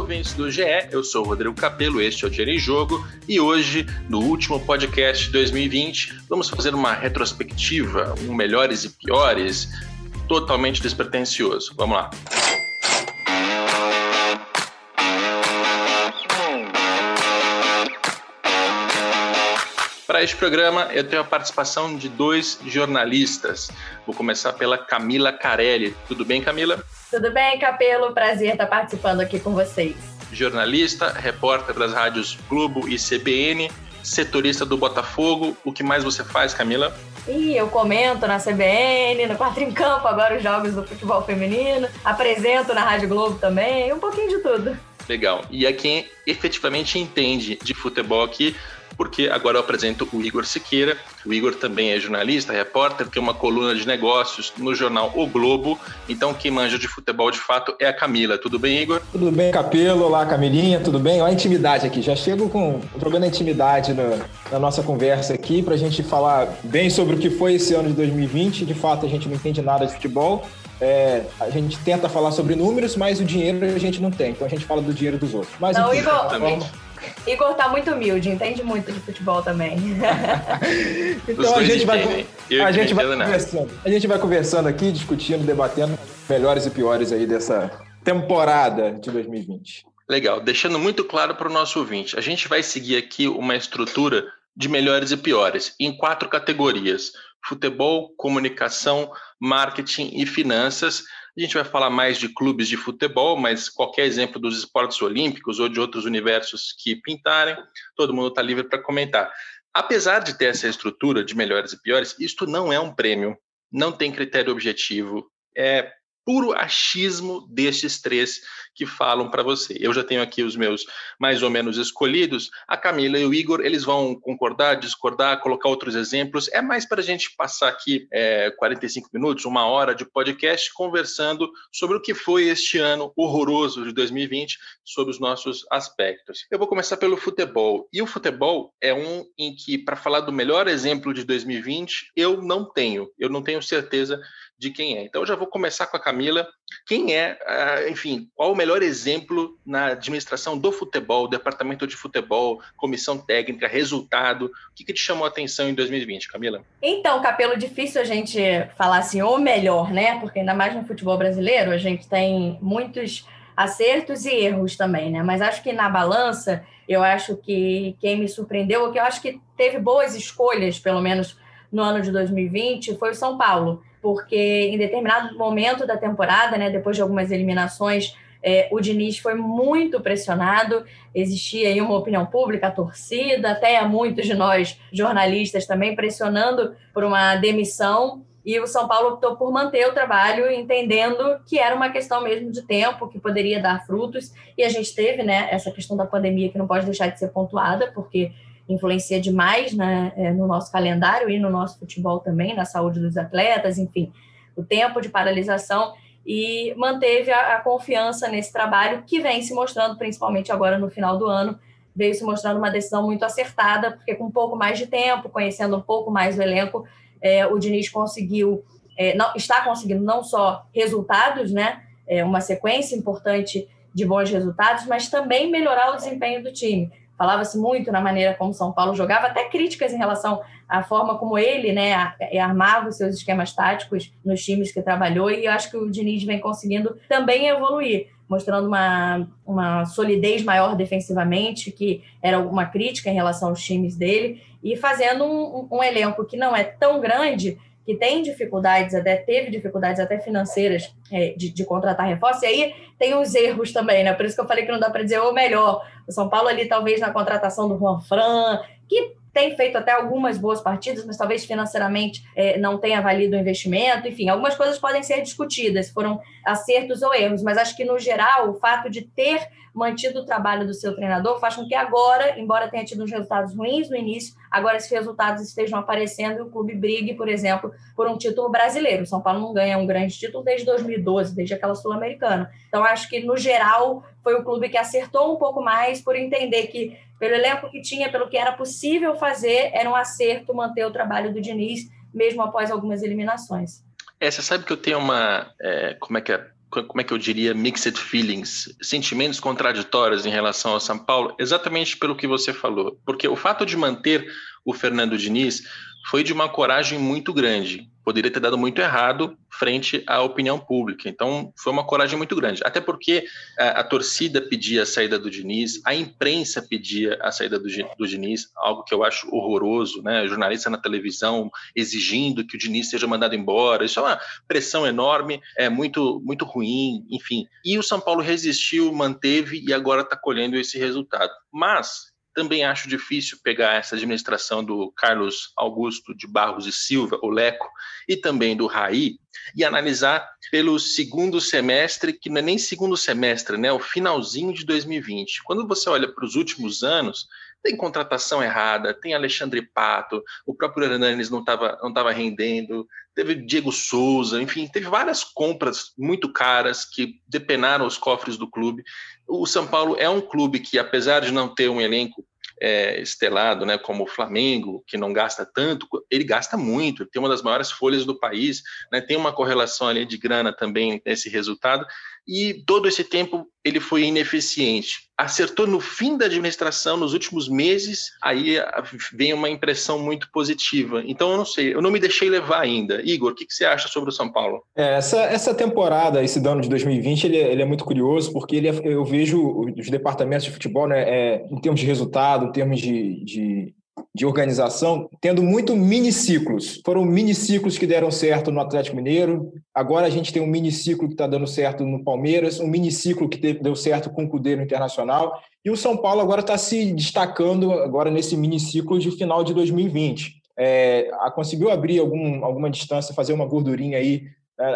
Ouvintes do GE, eu sou o Rodrigo Capello, este é o Dinheiro em Jogo e hoje, no último podcast de 2020, vamos fazer uma retrospectiva, um melhores e piores, totalmente despretensioso. Vamos lá. Para este programa, eu tenho a participação de dois jornalistas. Vou começar pela Camila Carelli. Tudo bem, Camila? Tudo bem, Capelo? Prazer estar participando aqui com vocês. Jornalista, repórter das rádios Globo e CBN, setorista do Botafogo. O que mais você faz, Camila? E eu comento na CBN, no Quatro em Campo, agora os jogos do futebol feminino. Apresento na Rádio Globo também, um pouquinho de tudo. Legal. E é quem efetivamente entende de futebol aqui, porque agora eu apresento o Igor Siqueira. O Igor também é jornalista, repórter, tem uma coluna de negócios no jornal O Globo. Então, quem manja de futebol de fato é a Camila. Tudo bem, Igor? Tudo bem, Capelo. Olá, Camilinha. Tudo bem? Olha a intimidade aqui. Já chego com jogando a intimidade no, na nossa conversa aqui para a gente falar bem sobre o que foi esse ano de 2020. De fato, a gente não entende nada de futebol. É, a gente tenta falar sobre números, mas o dinheiro a gente não tem. Então a gente fala do dinheiro dos outros. Mas, não, enfim, Igor, Igor tá muito humilde, entende muito de futebol também. então a gente vai, a gente vai conversando. A gente vai conversando aqui, discutindo, debatendo melhores e piores aí dessa temporada de 2020. Legal, deixando muito claro para o nosso ouvinte, a gente vai seguir aqui uma estrutura de melhores e piores em quatro categorias: futebol, comunicação, marketing e finanças. A gente vai falar mais de clubes de futebol, mas qualquer exemplo dos esportes olímpicos ou de outros universos que pintarem, todo mundo está livre para comentar. Apesar de ter essa estrutura de melhores e piores, isto não é um prêmio, não tem critério objetivo, é puro achismo destes três que falam para você. Eu já tenho aqui os meus mais ou menos escolhidos. A Camila e o Igor, eles vão concordar, discordar, colocar outros exemplos. É mais para a gente passar aqui é, 45 minutos, uma hora de podcast conversando sobre o que foi este ano horroroso de 2020, sobre os nossos aspectos. Eu vou começar pelo futebol. E o futebol é um em que, para falar do melhor exemplo de 2020, eu não tenho. Eu não tenho certeza de quem é. Então, eu já vou começar com a Camila. Quem é, ah, enfim, qual o melhor exemplo na administração do futebol, departamento de futebol, comissão técnica, resultado? O que, que te chamou a atenção em 2020, Camila? Então, Capelo, difícil a gente falar assim, o melhor, né? Porque ainda mais no futebol brasileiro, a gente tem muitos acertos e erros também, né? Mas acho que na balança, eu acho que quem me surpreendeu, que eu acho que teve boas escolhas, pelo menos no ano de 2020, foi o São Paulo porque em determinado momento da temporada, né, depois de algumas eliminações, é, o Diniz foi muito pressionado, existia aí uma opinião pública, a torcida, até muitos de nós jornalistas também pressionando por uma demissão, e o São Paulo optou por manter o trabalho, entendendo que era uma questão mesmo de tempo, que poderia dar frutos, e a gente teve né, essa questão da pandemia que não pode deixar de ser pontuada, porque influencia demais né, é, no nosso calendário e no nosso futebol também, na saúde dos atletas, enfim, o tempo de paralisação e manteve a, a, confiança nesse trabalho que vem se mostrando, principalmente agora no final do ano, veio se mostrando uma decisão muito acertada, porque com um pouco mais de tempo, conhecendo um pouco mais o elenco, é, o Diniz conseguiu, é, não, está conseguindo não só resultados, né, é, uma sequência importante de bons resultados, mas também melhorar o desempenho do time. Falava-se muito na maneira como São Paulo jogava, até críticas em relação à forma como ele né, armava os seus esquemas táticos nos times que trabalhou, e eu acho que o Diniz vem conseguindo também evoluir, mostrando uma, uma solidez maior defensivamente, que era uma crítica em relação aos times dele, e fazendo um, um elenco que não é tão grande, que tem dificuldades, até teve dificuldades até financeiras é, de, de, contratar reforço, e aí tem os erros também, né? Por isso que eu falei que não dá para dizer o melhor. O São Paulo ali, talvez, na contratação do Juan Fran, que tem feito até algumas boas partidas, mas talvez financeiramente é, não tenha valido o investimento. Enfim, algumas coisas podem ser discutidas, foram acertos ou erros, mas acho que, no geral, o fato de ter mantido o trabalho do seu treinador faz com que agora, embora tenha tido uns resultados ruins no início, agora esses resultados estejam aparecendo e o clube brigue, por exemplo, por um título brasileiro. O São Paulo não ganha um grande título desde 2012, desde aquela Sul-Americana. Então, acho que, no geral, foi o clube que acertou um pouco mais por entender que, pelo elenco que tinha, pelo que era possível fazer, era um acerto manter o trabalho do Diniz, mesmo após algumas eliminações. É, você sabe que eu tenho uma. É, como é que é? como é que eu diria, mixed feelings, sentimentos contraditórios em relação ao São Paulo, exatamente pelo que você falou. Porque o fato de manter o Fernando Diniz foi de uma coragem muito grande. Poderia ter dado muito errado frente à opinião pública. Então, foi uma coragem muito grande. Até porque a, é, a torcida pedia a saída do Diniz, a imprensa pedia a saída do, do Diniz, algo que eu acho horroroso, né? Jornalista na televisão exigindo que o Diniz seja mandado embora. Isso é uma pressão enorme, é muito, muito ruim, enfim. E o São Paulo resistiu, manteve e agora está colhendo esse resultado. Mas também acho difícil pegar essa administração do Carlos Augusto de Barros e Silva, o Leco, e também do Raí, e analisar pelo segundo semestre, que não é nem segundo semestre, né? O finalzinho de 2020. Quando você olha para os últimos anos, tem contratação errada, tem Alexandre Pato, o próprio Hernanes não estava não tava rendendo, teve Diego Souza, enfim, teve várias compras muito caras que depenaram os cofres do clube. O São Paulo é um clube que, apesar de não ter um elenco é, estelado, né, como o Flamengo, que não gasta tanto, ele gasta muito, ele tem uma das maiores folhas do país, né, tem uma correlação ali de grana também nesse resultado, e todo esse tempo ele foi ineficiente. Acertou no fim da administração, nos últimos meses, aí vem uma impressão muito positiva. Então, eu não sei, eu não me deixei levar ainda. Igor, o que, que você acha sobre o São Paulo? É, essa, essa temporada, esse ano de 2020, ele, é, ele é muito curioso, porque ele é, eu vejo os departamentos de futebol, né, é, em termos de resultado, em termos de, de de organização, tendo muito miniciclos. Foram miniciclos que deram certo no Atlético Mineiro. Agora a gente tem um miniciclo que está dando certo no Palmeiras, um miniciclo que deu certo com o Cudê no Internacional. E o São Paulo agora está se destacando agora nesse miniciclo de final de 2020. É, conseguiu abrir algum, alguma distância, fazer uma gordurinha aí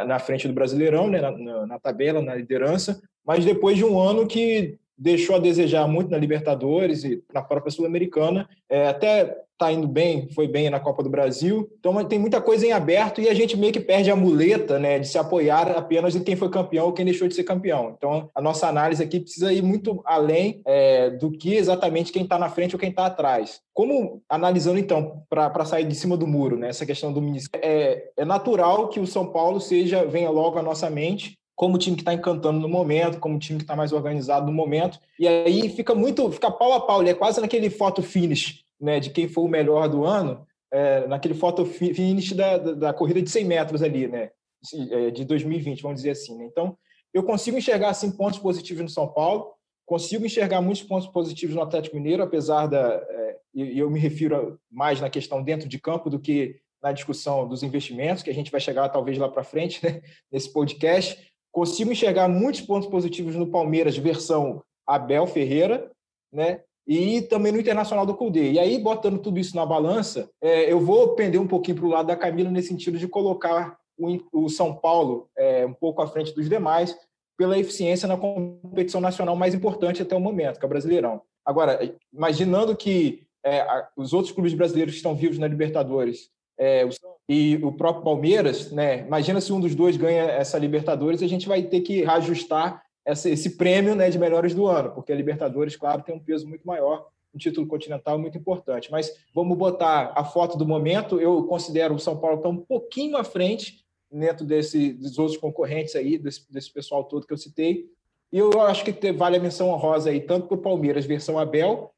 na frente do Brasileirão, né, na, na tabela, na liderança, mas depois de um ano que deixou a desejar muito na Libertadores e na própria Sul-Americana. É, até está indo bem, foi bem na Copa do Brasil. Então tem muita coisa em aberto e a gente meio que perde a muleta né, de se apoiar apenas em quem foi campeão ou quem deixou de ser campeão. Então a nossa análise aqui precisa ir muito além é, do que exatamente quem está na frente ou quem está atrás. Como analisando então, para sair de cima do muro, né, essa questão do ministério, é, é natural que o São Paulo seja venha logo à nossa mente como o time que está encantando no momento, como o time que está mais organizado no momento. E aí fica muito, fica pau a pau, ele é quase naquele foto finish, né, de quem foi o melhor do ano, é, naquele foto finish da, da, da, corrida de 100 metros ali, né, de 2020, vamos dizer assim. Né? Então, eu consigo enxergar assim pontos positivos no São Paulo, consigo enxergar muitos pontos positivos no Atlético Mineiro, apesar da, é, e eu me refiro mais na questão dentro de campo do que na discussão dos investimentos, que a gente vai chegar talvez lá para frente, né, nesse podcast Consigo enxergar muitos pontos positivos no Palmeiras, versão Abel Ferreira, né? E também no Internacional do Cudê. E aí, botando tudo isso na balança, é, eu vou pender um pouquinho para o lado da Camila nesse sentido de colocar o, o São Paulo é, um pouco à frente dos demais pela eficiência na competição nacional mais importante até o momento, que é o Brasileirão. Agora, imaginando que é, os outros clubes brasileiros que estão vivos na Libertadores, é, o e o próprio Palmeiras, né? Imagina se um dos dois ganha essa Libertadores, a gente vai ter que reajustar essa, esse prêmio né, de melhores do ano, porque a Libertadores, claro, tem um peso muito maior, um título continental muito importante. Mas vamos botar a foto do momento. Eu considero o São Paulo está um pouquinho à frente dentro desse, dos outros concorrentes aí, desse, desse pessoal todo que eu citei. E eu acho que vale a menção honrosa aí, tanto para o Palmeiras, versão Abel,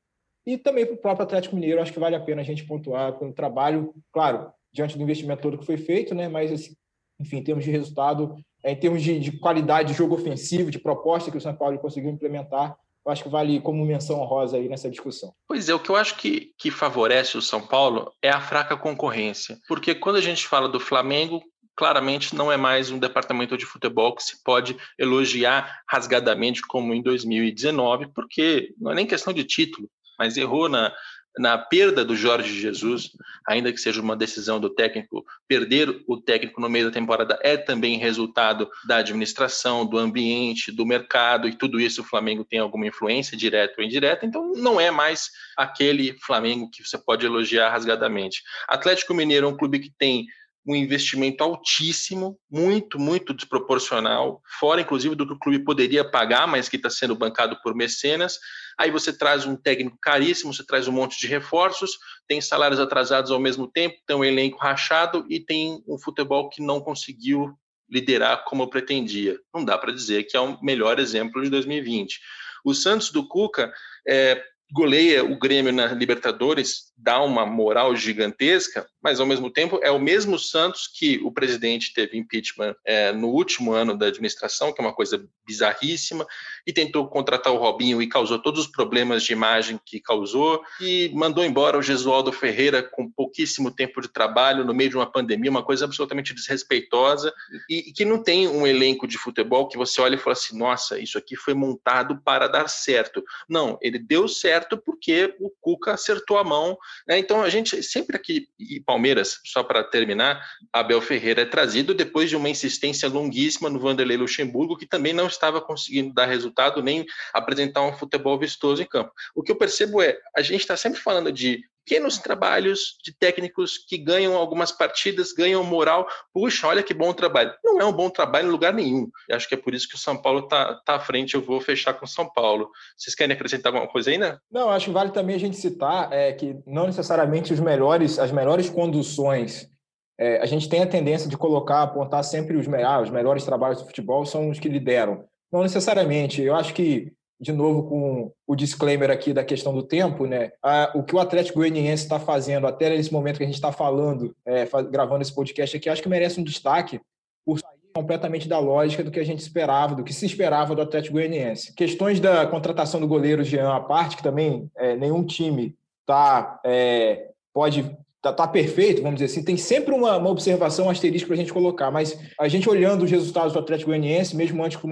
e também para o próprio Atlético Mineiro. Acho que vale a pena a gente pontuar com o trabalho, claro, diante do investimento todo que foi feito, né? Mas, assim, enfim, em termos de resultado, é, em termos de, de, qualidade de jogo ofensivo, de proposta que o São Paulo conseguiu implementar, eu acho que vale como menção honrosa aí nessa discussão. Pois é, o que eu acho que, que favorece o São Paulo é a fraca concorrência. Porque quando a gente fala do Flamengo, claramente não é mais um departamento de futebol que se pode elogiar rasgadamente como em 2019, porque não é nem questão de título, mas errou na, na perda do Jorge Jesus, ainda que seja uma decisão do técnico, perder o técnico no meio da temporada é também resultado da administração, do ambiente, do mercado, e tudo isso o Flamengo tem alguma influência, direta ou indireta, então não é mais aquele Flamengo que você pode elogiar rasgadamente. Atlético Mineiro é um clube que tem um investimento altíssimo, muito, muito desproporcional, fora inclusive do que o clube poderia pagar, mas que está sendo bancado por mecenas. Aí você traz um técnico caríssimo, você traz um monte de reforços, tem salários atrasados ao mesmo tempo, tem um elenco rachado e tem um futebol que não conseguiu liderar como pretendia. Não dá para dizer que é o melhor exemplo de 2020. O Santos do Cuca é, goleia o Grêmio na Libertadores, dá uma moral gigantesca, mas ao mesmo tempo é o mesmo Santos que o presidente teve impeachment é, no último ano da administração, que é uma coisa bizarríssima, e tentou contratar o Robinho e causou todos os problemas de imagem que causou, e mandou embora o Gesualdo Ferreira com pouquíssimo tempo de trabalho, no meio de uma pandemia, uma coisa absolutamente desrespeitosa, e, e que não tem um elenco de futebol que você olha e fala assim: nossa, isso aqui foi montado para dar certo. Não, ele deu certo porque o Cuca acertou a mão. Né? Então a gente sempre aqui, e Palmeiras, só para terminar, Abel Ferreira é trazido depois de uma insistência longuíssima no Vanderlei Luxemburgo, que também não estava conseguindo dar resultado nem apresentar um futebol vistoso em campo. O que eu percebo é, a gente está sempre falando de pequenos trabalhos de técnicos que ganham algumas partidas, ganham moral. Puxa, olha que bom trabalho. Não é um bom trabalho em lugar nenhum. Eu acho que é por isso que o São Paulo está tá à frente. Eu vou fechar com o São Paulo. Vocês querem acrescentar alguma coisa ainda? Não, acho que vale também a gente citar é, que não necessariamente os melhores, as melhores conduções é, a gente tem a tendência de colocar, apontar sempre os, ah, os melhores trabalhos do futebol são os que lideram. Não necessariamente. Eu acho que de novo com o disclaimer aqui da questão do tempo, né? o que o Atlético Goianiense está fazendo até nesse momento que a gente está falando, é, gravando esse podcast aqui, acho que merece um destaque por sair completamente da lógica do que a gente esperava, do que se esperava do Atlético Goianiense. Questões da contratação do goleiro Jean à parte, que também é, nenhum time tá, é, pode tá, tá, perfeito, vamos dizer assim, tem sempre uma, uma observação asterisco para a gente colocar, mas a gente olhando os resultados do Atlético Goianiense, mesmo antes com o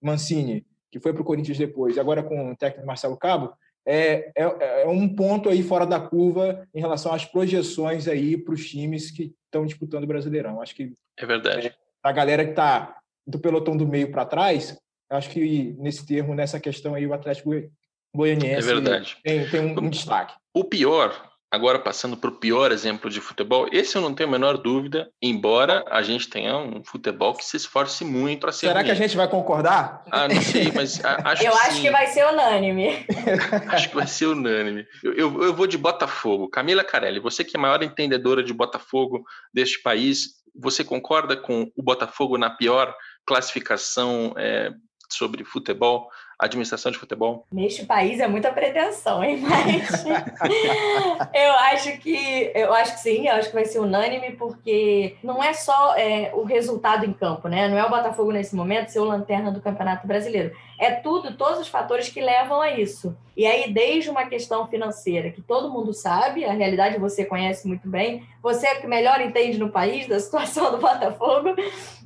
Mancini que foi para o Corinthians depois, e agora com o técnico Marcelo Cabo, é, é, é, um ponto aí fora da curva em relação às projeções aí para os times que estão disputando o Brasileirão. Acho que é verdade. É, a galera que está do pelotão do meio para trás, acho que nesse termo, nessa questão aí, o Atlético Goianiense é tem, tem um, um destaque. O pior Agora, passando para o pior exemplo de futebol, esse eu não tenho a menor dúvida, embora a gente tenha um futebol que se esforce muito para ser. Será ruim. que a gente vai concordar? Ah, não sei, mas acho Eu que acho sim. que vai ser unânime. acho que vai ser unânime. Eu, eu, eu, vou de Botafogo. Camila Carelli, você que é a maior entendedora de Botafogo deste país, você concorda com o Botafogo na pior classificação é, sobre futebol? Administração de futebol? Neste país é muita pretensão, hein? Mas eu acho que eu acho que sim, eu acho que vai ser unânime, porque não é só é, o resultado em campo, né? Não é o Botafogo nesse momento ser o lanterna do Campeonato Brasileiro. É tudo, todos os fatores que levam a isso. E aí, desde uma questão financeira, que todo mundo sabe, a realidade você conhece muito bem, você é que melhor entende no país da situação do Botafogo,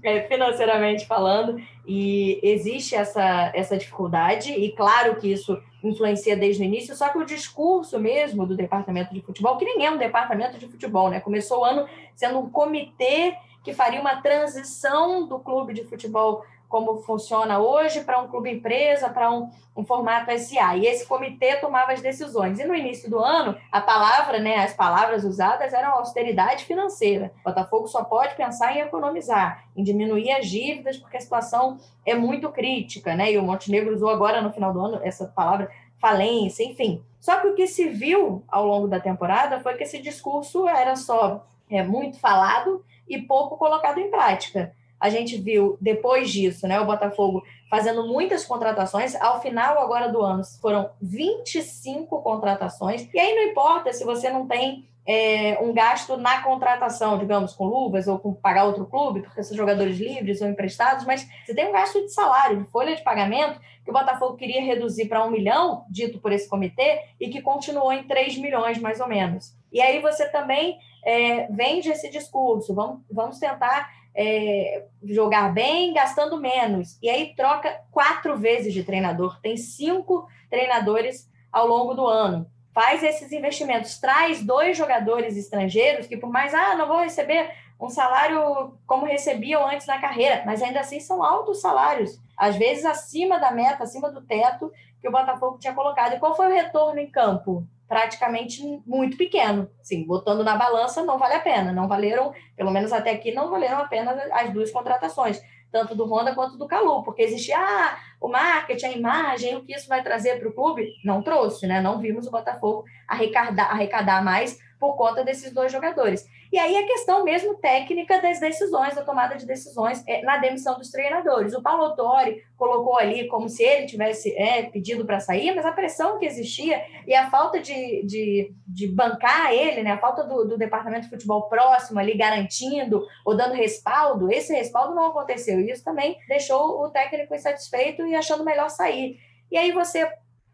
é, financeiramente falando, e existe essa, essa dificuldade, e claro que isso influencia desde o início, só que o discurso mesmo do departamento de futebol, que nem é um departamento de futebol, né? Começou o ano sendo um comitê que faria uma transição do clube de futebol como funciona hoje para um clube empresa, para um, um, formato SA. E esse comitê tomava as decisões. E no início do ano, a palavra, né, as palavras usadas eram austeridade financeira. O Botafogo só pode pensar em economizar, em diminuir as dívidas, porque a situação é muito crítica, né? E o Montenegro usou agora no final do ano essa palavra falência, enfim. Só que o que se viu ao longo da temporada foi que esse discurso era só é, muito falado e pouco colocado em prática a gente viu depois disso, né, o Botafogo fazendo muitas contratações. Ao final agora do ano foram 25 contratações. E aí não importa se você não tem é, um gasto na contratação, digamos, com luvas ou com pagar outro clube, porque são jogadores livres ou emprestados, mas você tem um gasto de salário, de folha de pagamento, que o Botafogo queria reduzir para um milhão, dito por esse comitê, e que continuou em 3 milhões, mais ou menos. E aí você também é, vende esse discurso, vamos, vamos tentar é, jogar bem gastando menos. E aí troca quatro vezes de treinador. Tem cinco treinadores ao longo do ano. faz esses investimentos, traz dois jogadores estrangeiros que, por mais, ah, não vou receber um salário como recebiam antes na carreira, mas ainda assim são altos salários, às vezes acima da meta, acima do teto que o Botafogo tinha colocado. E qual foi o retorno em campo? Praticamente muito pequeno. Sim, botando na balança, não vale a pena. Não valeram, pelo menos até aqui, não valeram a pena as duas contratações tanto do Honda quanto do Calu, porque existia ah, o marketing, a imagem, o que isso vai trazer para o clube. Não trouxe, né? Não vimos o Botafogo arrecadar, arrecadar mais por conta desses dois jogadores. E aí a questão mesmo técnica das decisões, da tomada de decisões é, na demissão dos treinadores. O Paulo Torre colocou ali como se ele tivesse é, pedido para sair, mas a pressão que existia e a falta de, de, de bancar ele, né, a falta do, do departamento de futebol próximo ali garantindo ou dando respaldo, esse respaldo não aconteceu. E isso também deixou o técnico insatisfeito e achando melhor sair. E aí você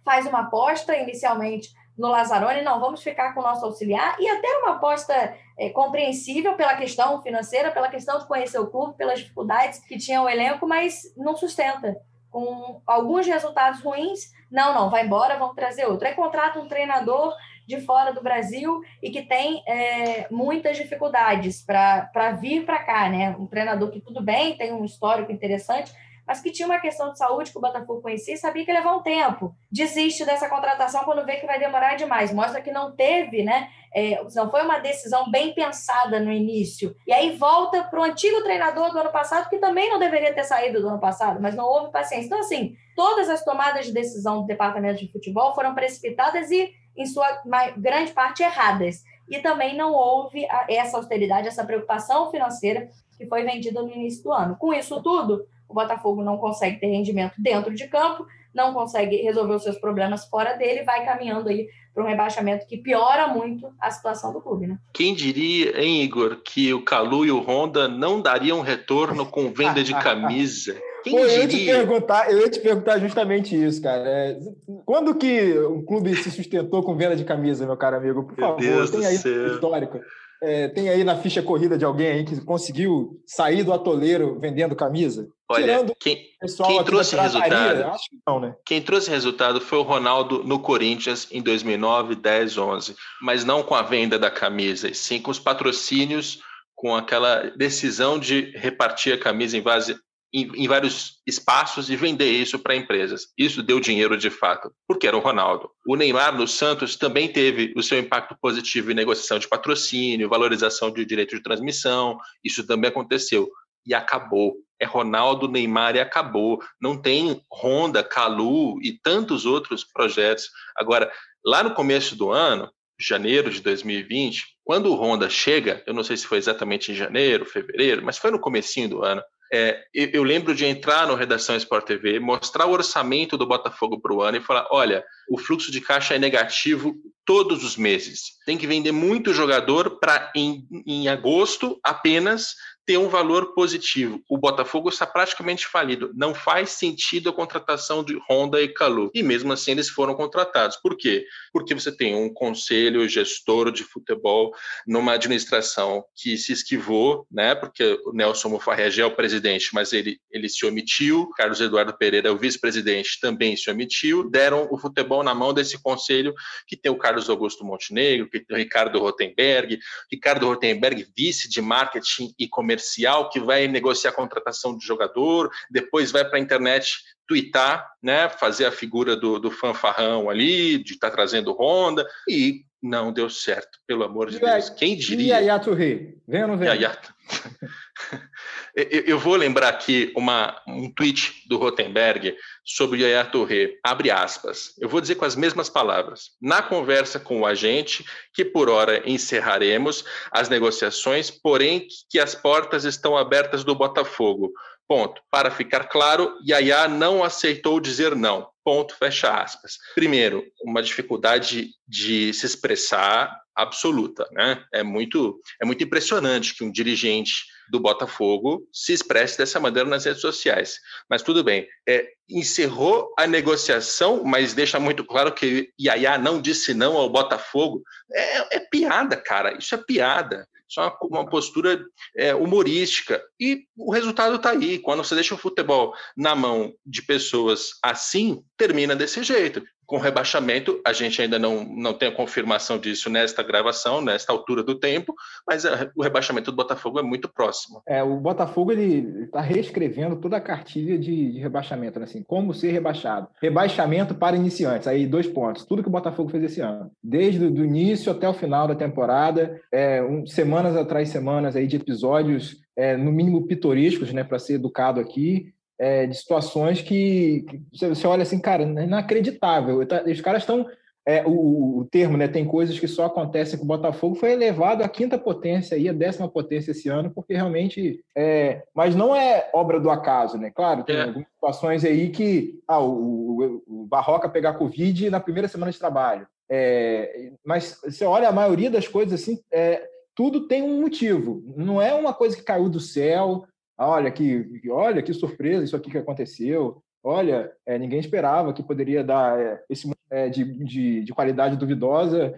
faz uma aposta inicialmente no Lazzaroni, não, vamos ficar com o nosso auxiliar, e até uma aposta é, compreensível pela questão financeira, pela questão de conhecer o clube, pelas dificuldades que tinha o elenco, mas não sustenta. Com alguns resultados ruins, não, não, vai embora, vamos trazer outro. Aí contrata um treinador de fora do Brasil e que tem é, muitas dificuldades para vir para cá, né? Um treinador que tudo bem, tem um histórico interessante, mas que tinha uma questão de saúde que o Botafogo conhecia e sabia que ia levar um tempo. Desiste dessa contratação quando vê que vai demorar demais. Mostra que não teve, né? É, não foi uma decisão bem pensada no início. E aí volta para o antigo treinador do ano passado, que também não deveria ter saído do ano passado, mas não houve paciência. Então, assim, todas as tomadas de decisão do departamento de futebol foram precipitadas e, em sua grande parte, erradas. E também não houve essa austeridade, essa preocupação financeira que foi vendida no início do ano. Com isso tudo, o Botafogo não consegue ter rendimento dentro de campo, não consegue resolver os seus problemas fora dele, vai caminhando aí para um rebaixamento que piora muito a situação do clube, né? Quem diria, hein, Igor, que o Calu e o Honda não dariam retorno com venda de camisa? Quem Pô, eu, ia te perguntar, eu ia te perguntar justamente isso, cara. É, quando que um clube se sustentou com venda de camisa, meu caro amigo? Por meu favor, Deus tem aí histórico. É, tem aí na ficha corrida de alguém aí que conseguiu sair do atoleiro vendendo camisa? Olha, Tirando quem, quem trouxe resultado, acho que não, né? Quem trouxe resultado foi o Ronaldo no Corinthians em 2009, 10, 11, mas não com a venda da camisa, e sim com os patrocínios, com aquela decisão de repartir a camisa em base em, em, vários espaços e vender isso para empresas. Isso deu dinheiro de fato, porque era o Ronaldo. O Neymar no Santos também teve o seu impacto positivo em negociação de patrocínio, valorização de direito de transmissão. Isso também aconteceu e acabou. É Ronaldo, Neymar e acabou. Não tem Honda, Calu e tantos outros projetos. Agora, lá no começo do ano, janeiro de 2020, quando o Honda chega, eu não sei se foi exatamente em janeiro, fevereiro, mas foi no comecinho do ano, é, eu, eu, lembro de entrar no Redação Sport TV, mostrar o orçamento do Botafogo para o ano e falar: olha, o fluxo de caixa é negativo todos os meses. Tem que vender muito jogador para, em, em agosto, apenas ter um valor positivo. O Botafogo está praticamente falido. Não faz sentido a contratação de Honda e Calu. E mesmo assim eles foram contratados. Por quê? Porque você tem um conselho gestor de futebol numa administração que se esquivou, né? Porque o Nelson Mufarrege é o presidente, mas ele, ele se omitiu. Carlos Eduardo Pereira, o vice-presidente, também se omitiu. Deram o futebol na mão desse conselho que tem o Carlos Augusto Montenegro, que tem o Ricardo Rotenberg, Ricardo Rotenberg, vice de marketing e comercial comercial que vai negociar a contratação de jogador, depois vai para a internet twittar, né, fazer a figura do, do fanfarrão ali, de estar tá trazendo Honda, e não deu certo, pelo amor de e Deus. Quem diria? E Yaya Rei? Vem ou não vem? Yaya... Eu vou lembrar aqui uma, um tweet do Rotenberg sobre o Yaya Touré, abre aspas. Eu vou dizer com as mesmas palavras. Na conversa com o agente, que por hora encerraremos as negociações, porém que as portas estão abertas do Botafogo. Ponto. Para ficar claro, Yaya não aceitou dizer não. Ponto, fecha aspas. Primeiro, uma dificuldade de se expressar absoluta, né? É muito, é muito impressionante que um dirigente do Botafogo se expresse dessa maneira nas redes sociais. Mas tudo bem, é, encerrou a negociação, mas deixa muito claro que Yaya não disse não ao Botafogo. É, é piada, cara, isso é piada. Isso é uma, uma postura é, humorística. E o resultado está aí. Quando você deixa o futebol na mão de pessoas assim, termina desse jeito com rebaixamento, a gente ainda não, não tem a confirmação disso nesta gravação, nesta altura do tempo, mas a, o rebaixamento do Botafogo é muito próximo. É, o Botafogo ele está reescrevendo toda a cartilha de, de rebaixamento, né? assim, como ser rebaixado. Rebaixamento para iniciantes, aí dois pontos. Tudo que o Botafogo fez esse ano, desde o início até o final da temporada, é, um, semanas atrás semanas aí de episódios é, no mínimo pitorescos, né, para ser educado aqui, é, de situações que, que, você olha assim, cara, é inacreditável. Tá, os caras estão. É, o, o, termo, né? Tem coisas que só acontecem com o Botafogo, foi elevado à quinta potência e à décima potência esse ano, porque realmente. É, mas não é obra do acaso, né? Claro, tem é. algumas situações aí que. Ah, o, o, o Barroca pegar Covid na primeira semana de trabalho. É, mas você olha a maioria das coisas assim, é, tudo tem um motivo. Não é uma coisa que caiu do céu, olha que, olha que surpresa isso aqui que aconteceu, olha, é, ninguém esperava que poderia dar é, esse é, de, de, de, qualidade duvidosa.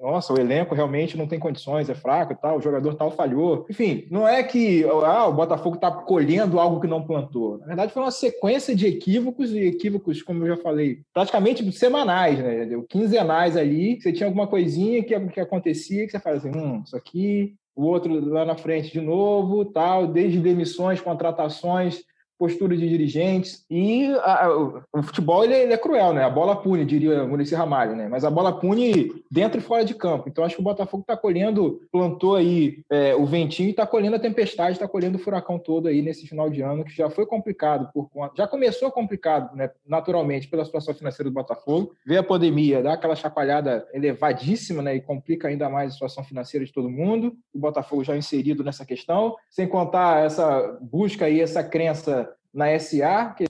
Nossa, o elenco realmente não tem condições, é fraco e tal, o jogador tal falhou. Enfim, não é que ah, o Botafogo está colhendo algo que não plantou. Na verdade, foi uma sequência de equívocos e equívocos, como eu já falei, praticamente semanais, né? Quinzenais ali, você tinha alguma coisinha que, que acontecia que você fazia assim, hum, isso aqui o outro lá na frente de novo, tal, desde demissões, contratações, postura de dirigentes. E a, o futebol ele, ele, é cruel, né? A bola pune, diria o Muricy Ramalho, né? Mas a bola pune dentro e fora de campo. Então acho que o Botafogo está colhendo, plantou aí é, o ventinho e está colhendo a tempestade, está colhendo o furacão todo aí nesse final de ano, que já foi complicado por conta. Já começou complicado, né? Naturalmente, pela situação financeira do Botafogo. Vê a pandemia, dá aquela chacoalhada elevadíssima, né? E complica ainda mais a situação financeira de todo mundo. O Botafogo já inserido nessa questão, sem contar essa busca aí, essa crença na SA, que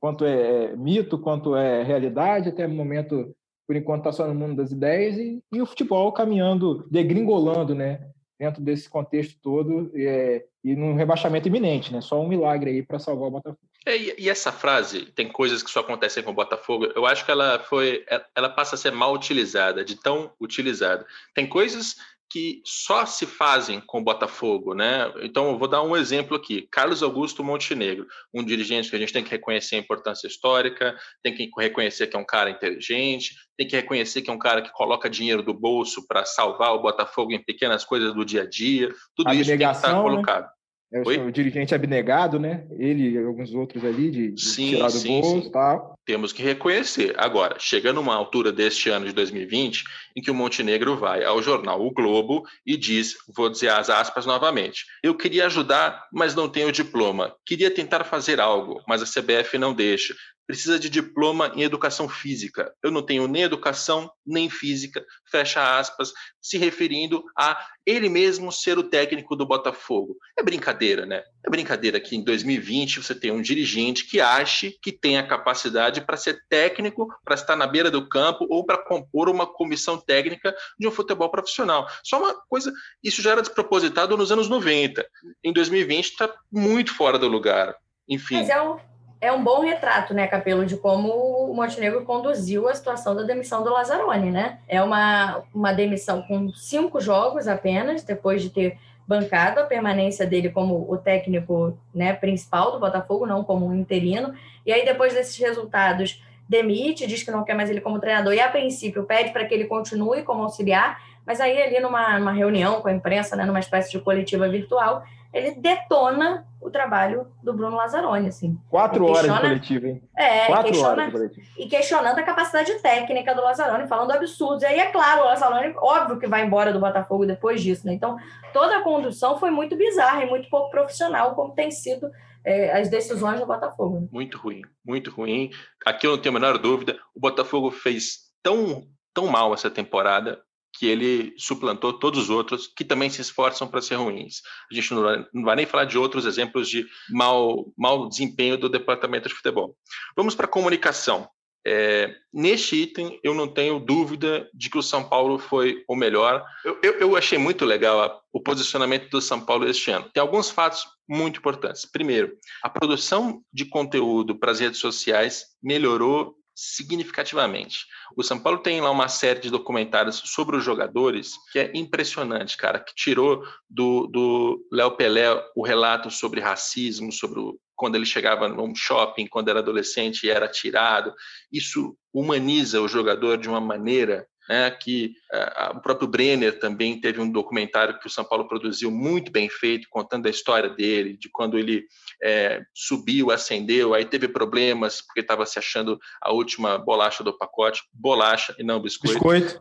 quanto é, é mito, quanto é realidade, até o momento, por enquanto, está só no mundo das ideias, e, e, o futebol caminhando, degringolando, né? Dentro desse contexto todo, é, e num rebaixamento iminente, né? Só um milagre aí para salvar o Botafogo. É, e essa frase, tem coisas que só acontecem com o Botafogo, eu acho que ela foi, ela passa a ser mal utilizada, de tão utilizada. Tem coisas que só se fazem com o Botafogo, né? Então, eu vou dar um exemplo aqui. Carlos Augusto Montenegro, um dirigente que a gente tem que reconhecer a importância histórica, tem que reconhecer que é um cara inteligente, tem que reconhecer que é um cara que coloca dinheiro do bolso para salvar o Botafogo em pequenas coisas do dia a dia. Tudo isso tem que estar né? colocado. É o, dirigente abnegado, né? Ele e alguns outros ali de, de sim, tirar do sim, bolso sim. tal. Temos que reconhecer. Agora, chegando uma altura deste ano de 2020, em que o Montenegro vai ao jornal O Globo e diz, vou dizer as aspas novamente, eu queria ajudar, mas não tenho diploma. Queria tentar fazer algo, mas a CBF não deixa precisa de diploma em educação física. Eu não tenho nem educação nem física, fecha aspas, se referindo a ele mesmo ser o técnico do Botafogo. É brincadeira, né? É brincadeira que em 2020 você tem um dirigente que ache que tem a capacidade para ser técnico, para estar na beira do campo ou para compor uma comissão técnica de um futebol profissional. Só uma coisa, isso já era despropositado nos anos 90. Em 2020 está muito fora do lugar. Enfim. Mas é um é um bom retrato, né, Capelo, de como o Montenegro conduziu a situação da demissão do Lazzaroni, né? É uma, uma demissão com cinco jogos apenas, depois de ter bancado a permanência dele como o técnico né, principal do Botafogo, não como um interino. E aí, depois desses resultados, demite, diz que não quer mais ele como treinador e, a princípio, pede para que ele continue como auxiliar. Mas aí, ali numa, numa reunião com a imprensa, né, numa espécie de coletiva virtual, ele detona o trabalho do Bruno Lazzaroni, assim. Quatro horas de coletivo, hein? É, Quatro questiona, horas de coletivo. E questionando a capacidade técnica do Lazzaroni, falando absurdos. E aí, é claro, o Lazzaroni, óbvio que vai embora do Botafogo depois disso, né? Então, toda a condução foi muito bizarra e muito pouco profissional, como tem sido é, as decisões do Botafogo. Né? Muito ruim, muito ruim. Aqui eu não tenho a menor dúvida, o Botafogo fez tão, tão mal essa temporada que ele suplantou todos os outros que também se esforçam para ser ruins. A gente não vai, não vai, nem falar de outros exemplos de mau, mau desempenho do departamento de futebol. Vamos para a comunicação. É, neste item, eu não tenho dúvida de que o São Paulo foi o melhor. Eu, eu, eu achei muito legal a, o posicionamento do São Paulo este ano. Tem alguns fatos muito importantes. Primeiro, a produção de conteúdo para as redes sociais melhorou significativamente. O São Paulo tem lá uma série de documentários sobre os jogadores que é impressionante, cara, que tirou do, Léo Pelé o relato sobre racismo, sobre o quando ele chegava num shopping, quando era adolescente e era tirado. Isso humaniza o jogador de uma maneira né, que uh, o próprio Brenner também teve um documentário que o São Paulo produziu muito bem feito, contando a história dele, de quando ele é, subiu, ascendeu, aí teve problemas porque estava se achando a última bolacha do pacote, bolacha e não biscoito. Biscoito.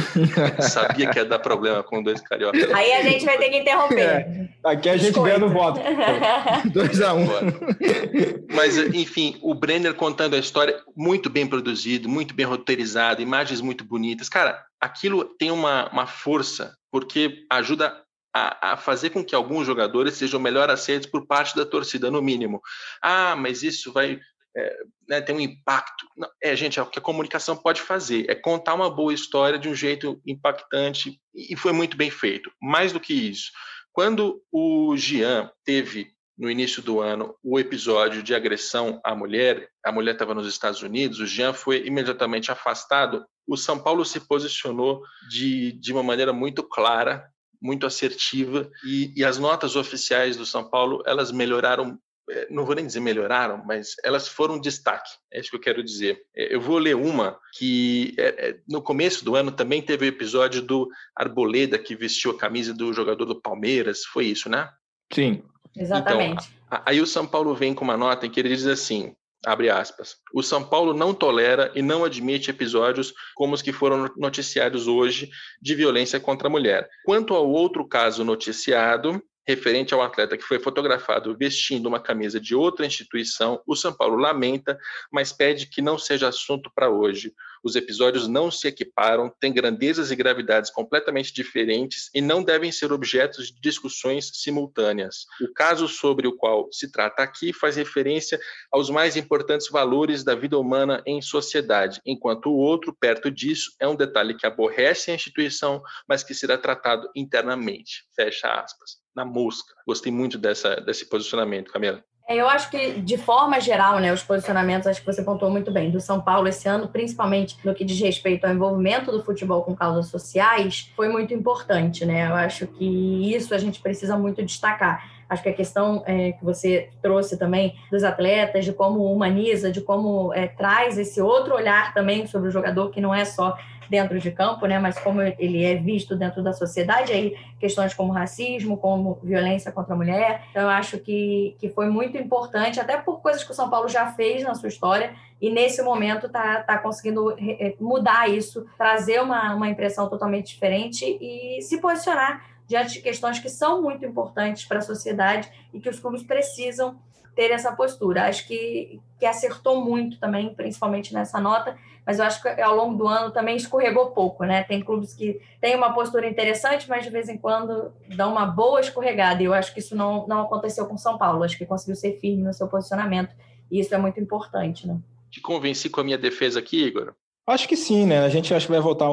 Sabia que ia dar problema com dois cariocas. Aí a gente vai ter que interromper. É, aqui a gente ganha no voto. 2 a 1 um. Mas, enfim, o Brenner contando a história muito bem produzido, muito bem roteirizado, imagens muito bonitas Cara, aquilo tem uma, uma força, porque ajuda a, a, fazer com que alguns jogadores sejam melhor aceitos por parte da torcida, no mínimo. Ah, mas isso vai é, né, ter um impacto. Não, é, gente, é o que a comunicação pode fazer, é contar uma boa história de um jeito impactante, e foi muito bem feito. Mais do que isso, quando o Jean teve no início do ano o episódio de agressão à mulher, a mulher estava nos Estados Unidos, o Jean foi imediatamente afastado. O São Paulo se posicionou de, de uma maneira muito clara, muito assertiva, e, e as notas oficiais do São Paulo elas melhoraram é, não vou nem dizer melhoraram, mas elas foram destaque. É isso que eu quero dizer. É, eu vou ler uma que é, no começo do ano também teve o episódio do Arboleda que vestiu a camisa do jogador do Palmeiras. Foi isso, né? Sim. Exatamente. Então, aí o São Paulo vem com uma nota em que ele diz assim: abre aspas. O São Paulo não tolera e não admite episódios como os que foram noticiados hoje de violência contra a mulher. Quanto ao outro caso noticiado, referente ao atleta que foi fotografado vestindo uma camisa de outra instituição, o São Paulo lamenta, mas pede que não seja assunto para hoje. Os episódios não se equiparam, têm grandezas e gravidades completamente diferentes e não devem ser objetos de discussões simultâneas. O caso sobre o qual se trata aqui faz referência aos mais importantes valores da vida humana em sociedade, enquanto o outro, perto disso, é um detalhe que aborrece a instituição, mas que será tratado internamente. Fecha aspas na mosca. Gostei muito dessa, desse posicionamento, Camila. É, eu acho que, de forma geral, né, os posicionamentos, acho que você pontuou muito bem, do São Paulo esse ano, principalmente no que diz respeito ao envolvimento do futebol com causas sociais, foi muito importante. Né? Eu acho que isso a gente precisa muito destacar. Acho que a questão é, que você trouxe também dos atletas, de como humaniza, de como é, traz esse outro olhar também sobre o jogador, que não é só dentro de campo, né, mas como ele é visto dentro da sociedade, aí questões como racismo, como violência contra a mulher. Então, eu acho que, que foi muito importante, até por coisas que o São Paulo já fez na sua história, e nesse momento está tá conseguindo eh, mudar isso, trazer uma, uma impressão totalmente diferente e se posicionar diante de questões que são muito importantes para a sociedade e que os clubes precisam ter essa postura. Acho que, que acertou muito também, principalmente nessa nota, mas eu acho que ao longo do ano também escorregou pouco, né? Tem clubes que têm uma postura interessante, mas de vez em quando dão uma boa escorregada, e eu acho que isso não, não aconteceu com São Paulo, acho que conseguiu ser firme no seu posicionamento, e isso é muito importante, né? Te convenci com a minha defesa aqui, Igor? Acho que sim, né? A gente acho que vai votar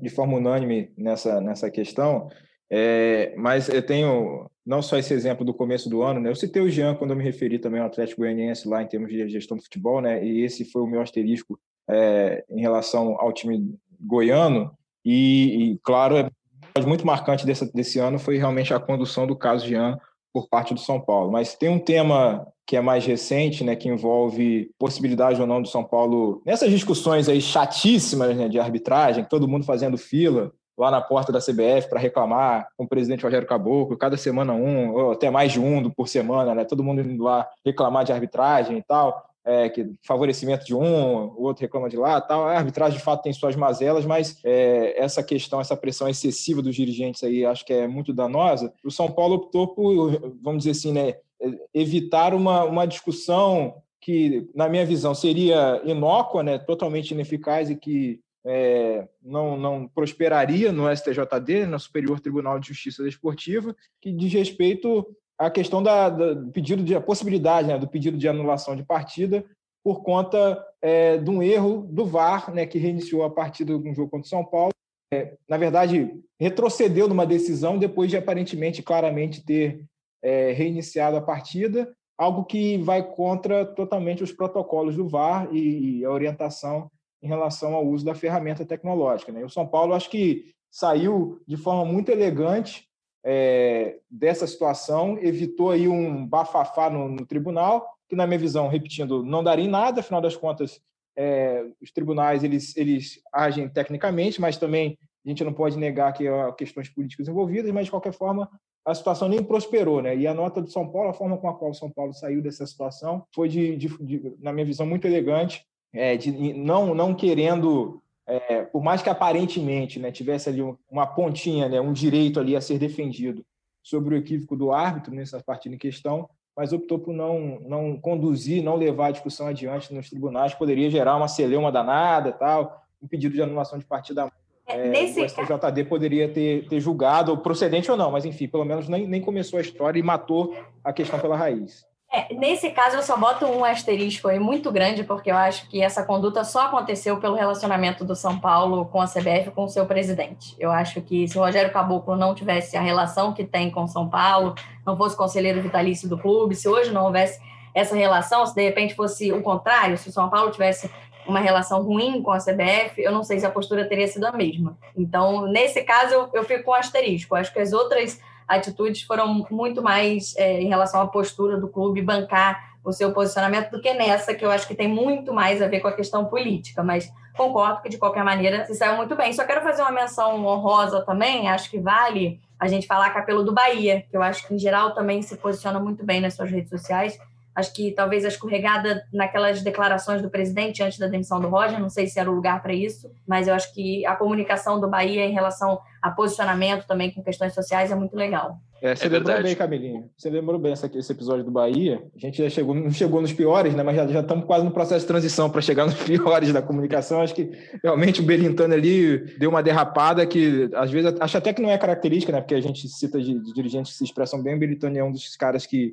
de forma unânime nessa, nessa questão. É, mas eu tenho não só esse exemplo do começo do ano, né? Eu citei o Jean quando eu me referi também ao Atlético Goianiense lá em termos de gestão do futebol, né? E esse foi o meu asterisco é, em relação ao time goiano. E, e claro, é muito marcante desse, ano foi realmente a condução do caso Jean por parte do São Paulo. Mas tem um tema que é mais recente, né, que envolve possibilidade ou não do São Paulo nessas discussões aí chatíssimas né, de arbitragem, todo mundo fazendo fila lá na porta da CBF para reclamar com o presidente Rogério Caboclo, cada semana um, ou até mais de um por semana, né? Todo mundo indo lá reclamar de arbitragem e tal. É, que favorecimento de um, o outro reclama de lá, tal. A arbitragem de fato tem suas mazelas, mas é, essa questão, essa pressão excessiva dos dirigentes aí, acho que é muito danosa. O São Paulo optou por, vamos dizer assim, né, evitar uma, uma discussão que, na minha visão, seria inócua, né, totalmente ineficaz e que é, não, não prosperaria no STJD, no Superior Tribunal de Justiça Desportiva, que diz respeito à questão da, da do pedido de a possibilidade né, do pedido de anulação de partida por conta é, de um erro do VAR, né, que reiniciou a partida no jogo contra o São Paulo. É, na verdade, retrocedeu numa decisão depois de aparentemente claramente ter é, reiniciado a partida, algo que vai contra totalmente os protocolos do VAR e, e a orientação em relação ao uso da ferramenta tecnológica. Né? E o São Paulo, acho que saiu de forma muito elegante é, dessa situação, evitou aí um bafafá no, no, tribunal, que na minha visão, repetindo, não daria em nada, afinal das contas, é, os tribunais eles, eles agem tecnicamente, mas também a gente não pode negar que há questões políticas envolvidas, mas de qualquer forma a situação nem prosperou, né? E a nota do São Paulo, a forma com a qual o São Paulo saiu dessa situação, foi de, de, de na minha visão muito elegante, é, de não não querendo, é, por mais que aparentemente, né, tivesse ali uma pontinha, né, um direito ali a ser defendido sobre o equívoco do árbitro nessa partida em questão, mas optou por não não conduzir, não levar a discussão adiante nos tribunais, poderia gerar uma celeuma danada, tal, um pedido de anulação de partida é, Nesse... O STJD poderia ter, ter julgado, procedente ou não, mas enfim, pelo menos nem, nem começou a história e matou a questão pela raiz. É, nesse caso, eu só boto um asterisco aí muito grande, porque eu acho que essa conduta só aconteceu pelo relacionamento do São Paulo com a CBF com o seu presidente. Eu acho que se o Rogério Caboclo não tivesse a relação que tem com São Paulo, não fosse conselheiro vitalício do clube, se hoje não houvesse essa relação, se de repente fosse o contrário, se o São Paulo tivesse uma relação ruim com a CBF, eu não sei se a postura teria sido a mesma. Então, nesse caso, eu, eu fico com asterisco. Acho que as outras atitudes foram muito mais é, em relação à postura do clube bancar o seu posicionamento do que nessa, que eu acho que tem muito mais a ver com a questão política, mas concordo que de qualquer maneira se saiu muito bem. Só quero fazer uma menção honrosa também, acho que vale a gente falar Capelo do Bahia, que eu acho que em geral também se posiciona muito bem nas suas redes sociais. Acho que talvez a escorregada naquelas declarações do presidente antes da demissão do Roger, não sei se era o lugar para isso, mas eu acho que a comunicação do Bahia em relação a posicionamento também com questões sociais é muito legal. É, você é lembrou verdade. bem, Camilinha. Você lembrou bem esse, esse episódio do Bahia. A gente já chegou, não chegou nos piores, né? Mas já, já estamos quase no processo de transição para chegar nos piores da comunicação. Acho que realmente o Belintano ali deu uma derrapada que, às vezes, acho até que não é característica, né? Porque a gente cita de, de dirigentes que se expressam bem. O Belintano é um dos caras que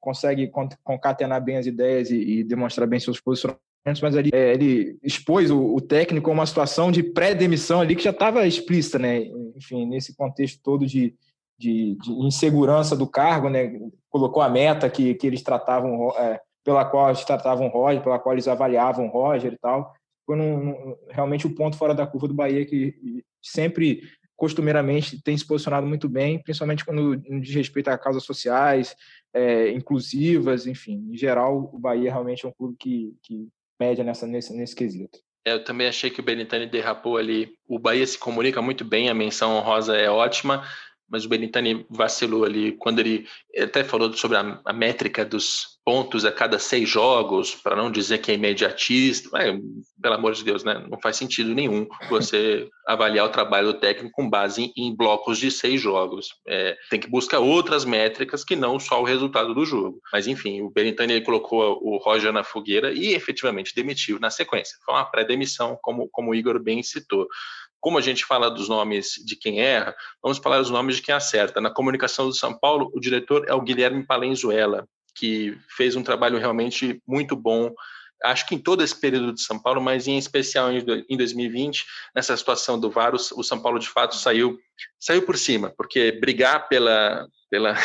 consegue concatenar bem as ideias e, e demonstrar bem seus posicionamentos, mas ali é, ele expôs o, o, técnico a uma situação de pré-demissão ali que já estava explícita, né? Enfim, nesse contexto todo de, de, de, insegurança do cargo, né? Colocou a meta que, que eles tratavam, é, pela qual eles tratavam o Roger, pela qual eles avaliavam o Roger e tal. Foi num, num, realmente o um ponto fora da curva do Bahia que sempre costumeiramente tem se posicionado muito bem, principalmente quando diz respeito a causas sociais, é, inclusivas, enfim. Em geral, o Bahia realmente é um clube que, que média nessa, nesse, nesse quesito. É, eu também achei que o Benitani derrapou ali. O Bahia se comunica muito bem, a menção honrosa é ótima, mas o Benitani vacilou ali quando ele, até falou sobre a, a, métrica dos pontos a cada seis jogos, para não dizer que é imediatista. É, pelo amor de Deus, né? Não faz sentido nenhum você avaliar o trabalho do técnico com base em, em blocos de seis jogos. É, tem que buscar outras métricas que não só o resultado do jogo. Mas enfim, o Benitani colocou o Roger na fogueira e efetivamente demitiu na sequência. Foi uma pré-demissão, como, como o Igor bem citou como a gente fala dos nomes de quem erra, vamos falar dos nomes de quem acerta. Na comunicação do São Paulo, o diretor é o Guilherme Palenzuela, que fez um trabalho realmente muito bom, acho que em todo esse período de São Paulo, mas em especial em 2020, nessa situação do VAR, o São Paulo de fato saiu, saiu por cima, porque brigar pela, pela,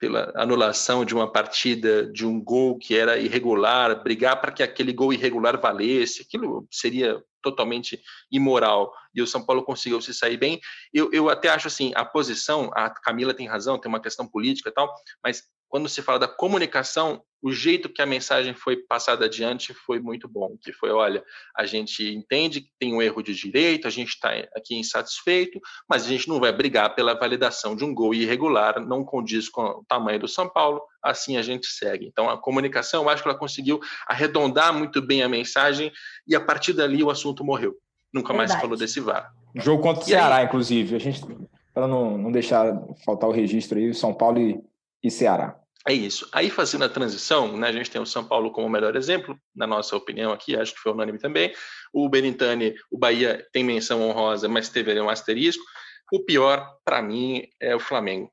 pela anulação de uma partida, de um gol que era irregular, brigar para que aquele gol irregular valesse, aquilo seria totalmente imoral e o São Paulo conseguiu se sair bem. Eu, eu até acho assim, a posição, a Camila tem razão, tem uma questão política e tal, mas quando se fala da comunicação, o jeito que a mensagem foi passada adiante foi muito bom, que foi, olha, a gente entende que tem um erro de direito, a gente está aqui insatisfeito, mas a gente não vai brigar pela validação de um gol irregular, não condiz com o tamanho do São Paulo, assim a gente segue. Então, a comunicação, eu acho que ela conseguiu arredondar muito bem a mensagem e a partir dali o assunto morreu. Nunca mais se falou desse VAR. Jogo contra o Ceará, aí... inclusive. A gente, para não, não deixar faltar o registro aí, São Paulo e, e Ceará. É isso. Aí, fazendo a transição, né, a gente tem o São Paulo como o melhor exemplo, na nossa opinião aqui, acho que foi unânime também. O Benintani, o Bahia tem menção honrosa, mas teve ali um asterisco. O pior, para mim, é o Flamengo,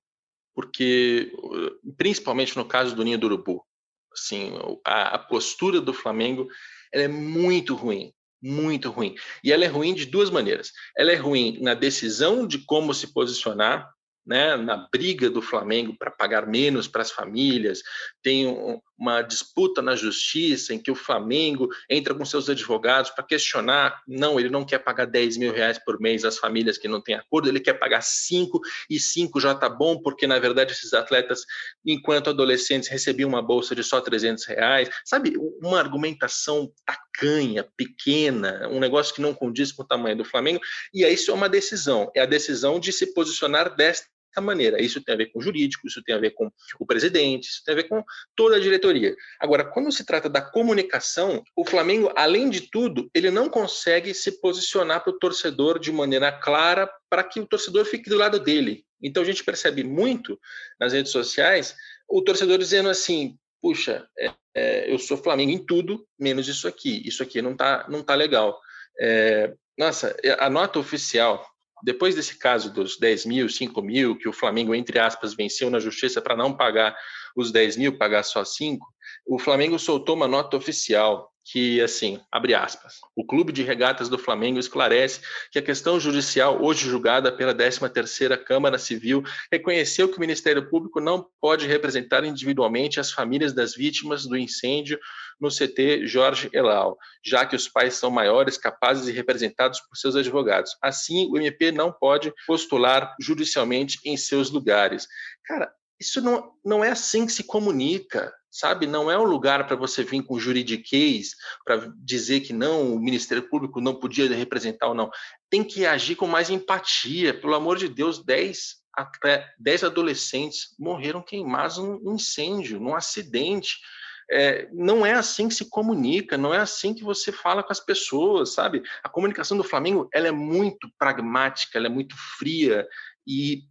porque, principalmente no caso do Ninho do Urubu, assim, a, a postura do Flamengo é muito ruim, muito ruim. E ela é ruim de duas maneiras. Ela é ruim na decisão de como se posicionar né, na briga do Flamengo para pagar menos para as famílias, tem um, uma disputa na justiça em que o Flamengo entra com seus advogados para questionar, não, ele não quer pagar 10 mil reais por mês às famílias que não têm acordo, ele quer pagar 5 e 5 já está bom, porque na verdade esses atletas, enquanto adolescentes, recebiam uma bolsa de só 300 reais, sabe, uma argumentação tacanha, pequena, um negócio que não condiz com o tamanho do Flamengo, e aí isso é uma decisão, é a decisão de se posicionar desta maneira. Isso tem a ver com o jurídico, isso tem a ver com o presidente, isso tem a ver com toda a diretoria. Agora, quando se trata da comunicação, o Flamengo, além de tudo, ele não consegue se posicionar para o torcedor de maneira clara para que o torcedor fique do lado dele. Então a gente percebe muito nas redes sociais o torcedor dizendo assim: puxa, é, é, eu sou Flamengo em tudo, menos isso aqui. Isso aqui não tá, não tá legal. É, nossa, a nota oficial depois desse caso dos 10 mil, 5 mil, que o Flamengo, entre aspas, venceu na justiça para não pagar os 10 mil, pagar só 5, o Flamengo soltou uma nota oficial que, assim, abre aspas, o Clube de Regatas do Flamengo esclarece que a questão judicial, hoje julgada pela 13ª Câmara Civil, reconheceu que o Ministério Público não pode representar individualmente as famílias das vítimas do incêndio no CT Jorge Elal, já que os pais são maiores, capazes e representados por seus advogados. Assim, o MP não pode postular judicialmente em seus lugares. Cara, isso não, não é assim que se comunica sabe? Não é um lugar para você vir com juridiquês para dizer que não, o Ministério Público não podia representar ou não. Tem que agir com mais empatia. Pelo amor de Deus, 10 até 10 adolescentes morreram queimados num incêndio, num acidente. É, não é assim que se comunica, não é assim que você fala com as pessoas, sabe? A comunicação do Flamengo ela é muito pragmática, ela é muito fria e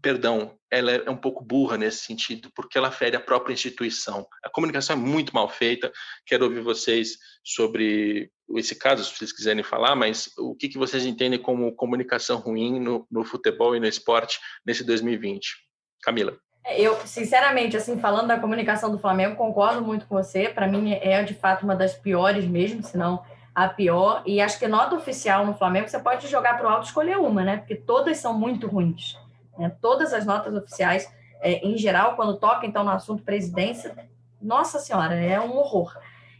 perdão, ela é um pouco burra nesse sentido, porque ela fere a própria instituição. A comunicação é muito mal feita. Quero ouvir vocês sobre esse caso, se vocês quiserem falar, mas o que, que vocês entendem como comunicação ruim no, no futebol e no esporte nesse 2020? Camila. É, eu, sinceramente, assim, falando da comunicação do Flamengo, concordo muito com você. Para mim, é de fato uma das piores mesmo, se não a pior. E acho que nota oficial no Flamengo, você pode jogar para o alto e escolher uma, né? Porque todas são muito ruins. Né? Todas as notas oficiais, é, em geral, quando toca então no assunto presidência, nossa senhora, é um horror.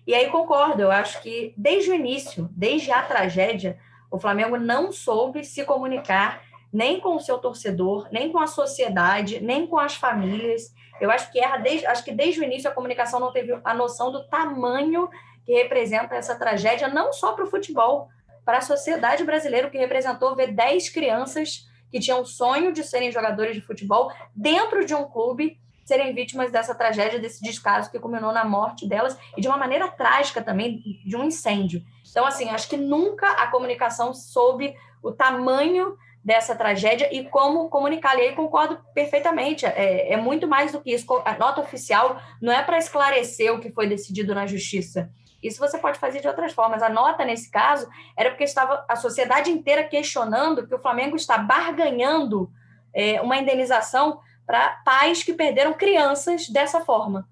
E aí concordo, eu acho que desde o início, desde a tragédia, o Flamengo não soube se comunicar nem com o seu torcedor, nem com a sociedade, nem com as famílias. Eu acho que erra desde, acho que desde o início a comunicação não teve a noção do tamanho que representa essa tragédia, não só para o futebol, para a sociedade brasileira, que representou ver 10 crianças que tinham o sonho de serem jogadores de futebol dentro de um clube serem vítimas dessa tragédia, desse descaso que culminou na morte delas e de uma maneira trágica também, de um incêndio. Então, assim, acho que nunca a comunicação soube o tamanho dessa tragédia e como comunicar. E aí concordo perfeitamente, é, é muito mais do que isso. A nota oficial não é para esclarecer o que foi decidido na justiça, isso você pode fazer de outras formas. A nota, nesse caso, era porque estava a sociedade inteira questionando que o Flamengo está barganhando é, uma indenização para pais que perderam crianças dessa forma.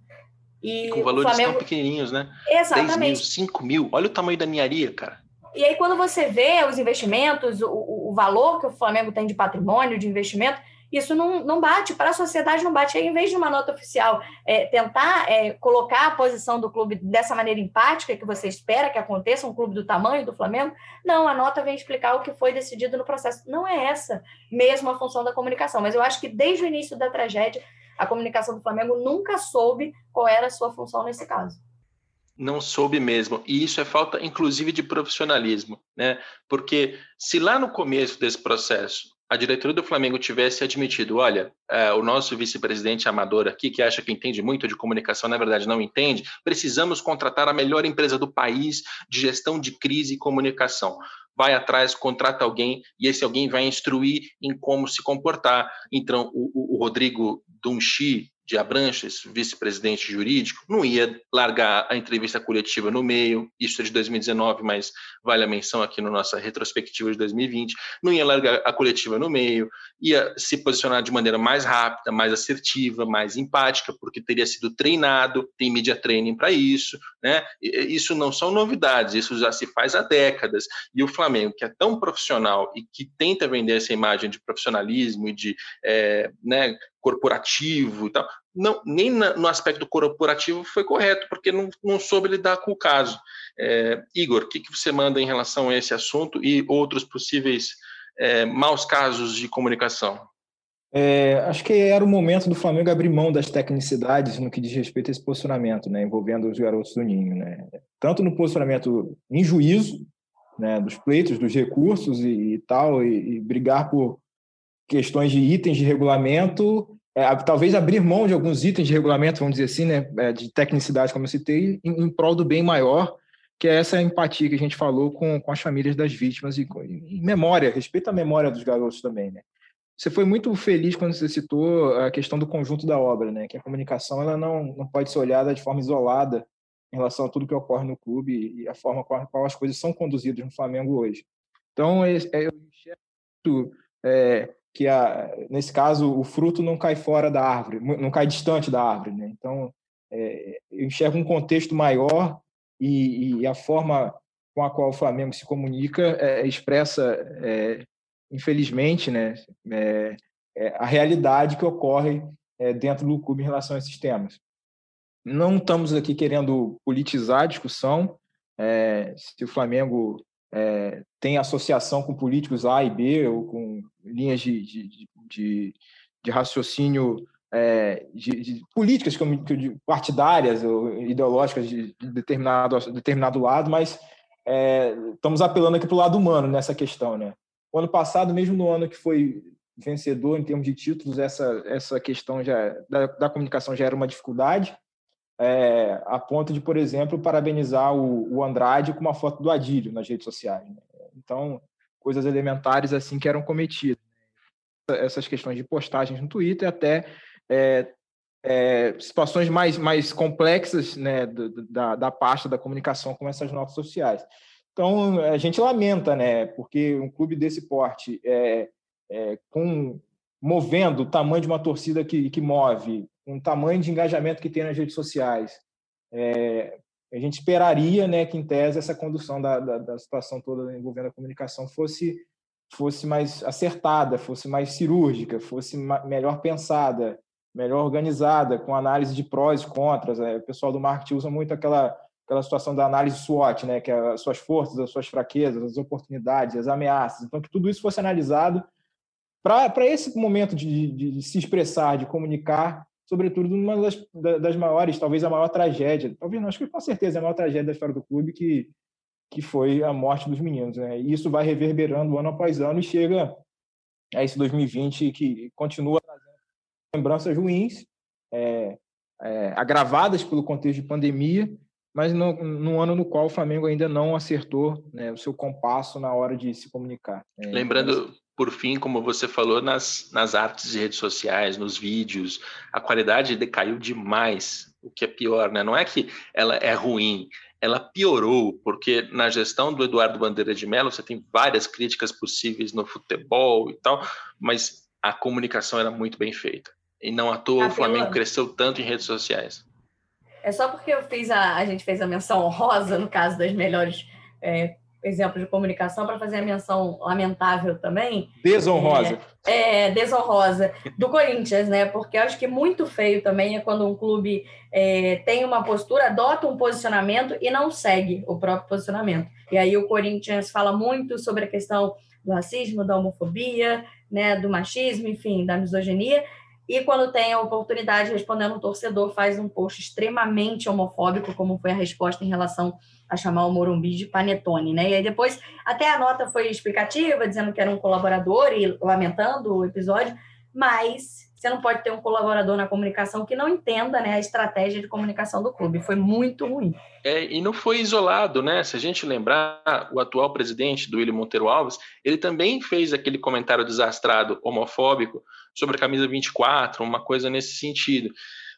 E, com valores Flamengo... tão pequenininhos, né? Exatamente. 10 mil, 5 mil. Olha o tamanho da ninharia, cara. E aí, quando você vê os investimentos, o, o valor que o Flamengo tem de patrimônio, de investimento, isso não, não bate, para a sociedade não bate. Aí, em vez de uma nota oficial é, tentar é, colocar a posição do clube dessa maneira empática que você espera que aconteça, um clube do tamanho do Flamengo, não, a nota vem explicar o que foi decidido no processo. Não é essa mesmo a função da comunicação, mas eu acho que desde o início da tragédia, a comunicação do Flamengo nunca soube qual era a sua função nesse caso não soube mesmo. E isso é falta, inclusive, de profissionalismo, né? Porque se lá no começo desse processo a diretoria do Flamengo tivesse admitido, olha, é, o nosso vice-presidente amador aqui, que acha que entende muito de comunicação, na verdade não entende, precisamos contratar a melhor empresa do país de gestão de crise e comunicação. Vai atrás, contrata alguém e esse alguém vai instruir em como se comportar. Então, o, o Rodrigo Dunchi, de Abranches, vice-presidente jurídico, não ia largar a entrevista coletiva no meio, isso é de 2019, mas vale a menção aqui na nossa retrospectiva de 2020, não ia largar a coletiva no meio, ia se posicionar de maneira mais rápida, mais assertiva, mais empática, porque teria sido treinado, tem media training para isso, né? Isso não são novidades, isso já se faz há décadas. E o Flamengo, que é tão profissional e que tenta vender essa imagem de profissionalismo e de é, né, corporativo e tal, não, nem na, no aspecto corporativo foi correto, porque não, não soube lidar com o caso. É, Igor, o que, que você manda em relação a esse assunto e outros possíveis é, maus casos de comunicação? É, acho que era o momento do Flamengo abrir mão das tecnicidades no que diz respeito a esse posicionamento, né, envolvendo os garotos do Ninho, né, tanto no posicionamento em juízo, né, dos pleitos, dos recursos e, e tal, e, e, brigar por questões de itens de regulamento, é, talvez abrir mão de alguns itens de regulamento, vamos dizer assim, né, é, de tecnicidade, como eu citei, em, em prol do bem maior, que é essa empatia que a gente falou com, com as famílias das vítimas e em memória, respeito à memória dos garotos também, né. Você foi muito feliz quando você citou a questão do conjunto da obra, né? Que a comunicação ela não, não pode ser olhada de forma isolada em relação a tudo que ocorre no clube e a forma com a qual as coisas são conduzidas no Flamengo hoje. Então, é, eu enxergo é, que, a, nesse caso, o fruto não cai fora da árvore, não cai distante da árvore. Né? Então, é, eu enxergo um contexto maior e, e, a forma com a qual o Flamengo se comunica é, expressa é, infelizmente, né, é, é a realidade que ocorre é, dentro do clube em relação a esses temas. Não estamos aqui querendo politizar a discussão, é, se o Flamengo é, tem associação com políticos A e B, ou com linhas de, de, de, de raciocínio é, de, de, políticas de partidárias ou ideológicas de, determinado, determinado lado, mas é, estamos apelando aqui para o lado humano nessa questão. Né? O ano passado, mesmo no ano que foi vencedor em termos de títulos, essa, essa questão já da, da comunicação já era uma dificuldade, é, a ponto de, por exemplo, parabenizar o, o, Andrade com uma foto do Adílio nas redes sociais. Né? Então, coisas elementares assim que eram cometidas. Essas questões de postagens no Twitter, até é, é, situações mais, mais complexas né, da, da pasta da comunicação, como essas notas sociais. Então, a gente lamenta, né? Porque um clube desse porte, é, é, com movendo o tamanho de uma torcida que, que move, um tamanho de engajamento que tem nas redes sociais, é, a gente esperaria, né, que em tese essa condução da, da, da situação toda envolvendo a comunicação fosse fosse mais acertada, fosse mais cirúrgica, fosse melhor pensada, melhor organizada, com análise de prós e contras. É, o pessoal do marketing usa muito aquela aquela situação da análise SWOT, né, que é as suas forças, as suas fraquezas, as oportunidades, as ameaças. Então, que tudo isso fosse analisado para esse momento de, de, de, se expressar, de comunicar, sobretudo numa das, das maiores, talvez a maior tragédia, talvez não, acho que com certeza é a maior tragédia da história do clube, que, que foi a morte dos meninos. Né? E isso vai reverberando ano após ano e chega a esse 2020 que continua trazendo lembranças ruins, é, é, agravadas pelo contexto de pandemia, mas no, no, ano no qual o Flamengo ainda não acertou né, o seu compasso na hora de se comunicar. Né. Lembrando, por fim, como você falou, nas, nas artes de redes sociais, nos vídeos, a qualidade decaiu demais, o que é pior, né? Não é que ela é ruim, ela piorou, porque na gestão do Eduardo Bandeira de Mello você tem várias críticas possíveis no futebol e tal, mas a comunicação era muito bem feita. E não à toa o Flamengo cresceu tanto em redes sociais. É só porque eu fiz a, a gente fez a menção honrosa no caso das melhores é, exemplos de comunicação para fazer a menção lamentável também. Desonrosa. É, é, desonrosa do Corinthians, né? Porque acho que muito feio também é quando um clube é, tem uma postura, adota um posicionamento e não segue o próprio posicionamento. E aí o Corinthians fala muito sobre a questão do racismo, da homofobia, né, do machismo, enfim, da misoginia, e quando tem a oportunidade, respondendo um torcedor, faz um post extremamente homofóbico, como foi a resposta em relação a chamar o Morumbi de panetone, né? E aí depois, até a nota foi explicativa, dizendo que era um colaborador e lamentando o episódio, mas você não pode ter um colaborador na comunicação que não entenda né, a estratégia de comunicação do clube. Foi muito ruim. É, e não foi isolado, né? Se a gente lembrar, o atual presidente do William Monteiro Alves, ele também fez aquele comentário desastrado, homofóbico, sobre a camisa 24, uma coisa nesse sentido.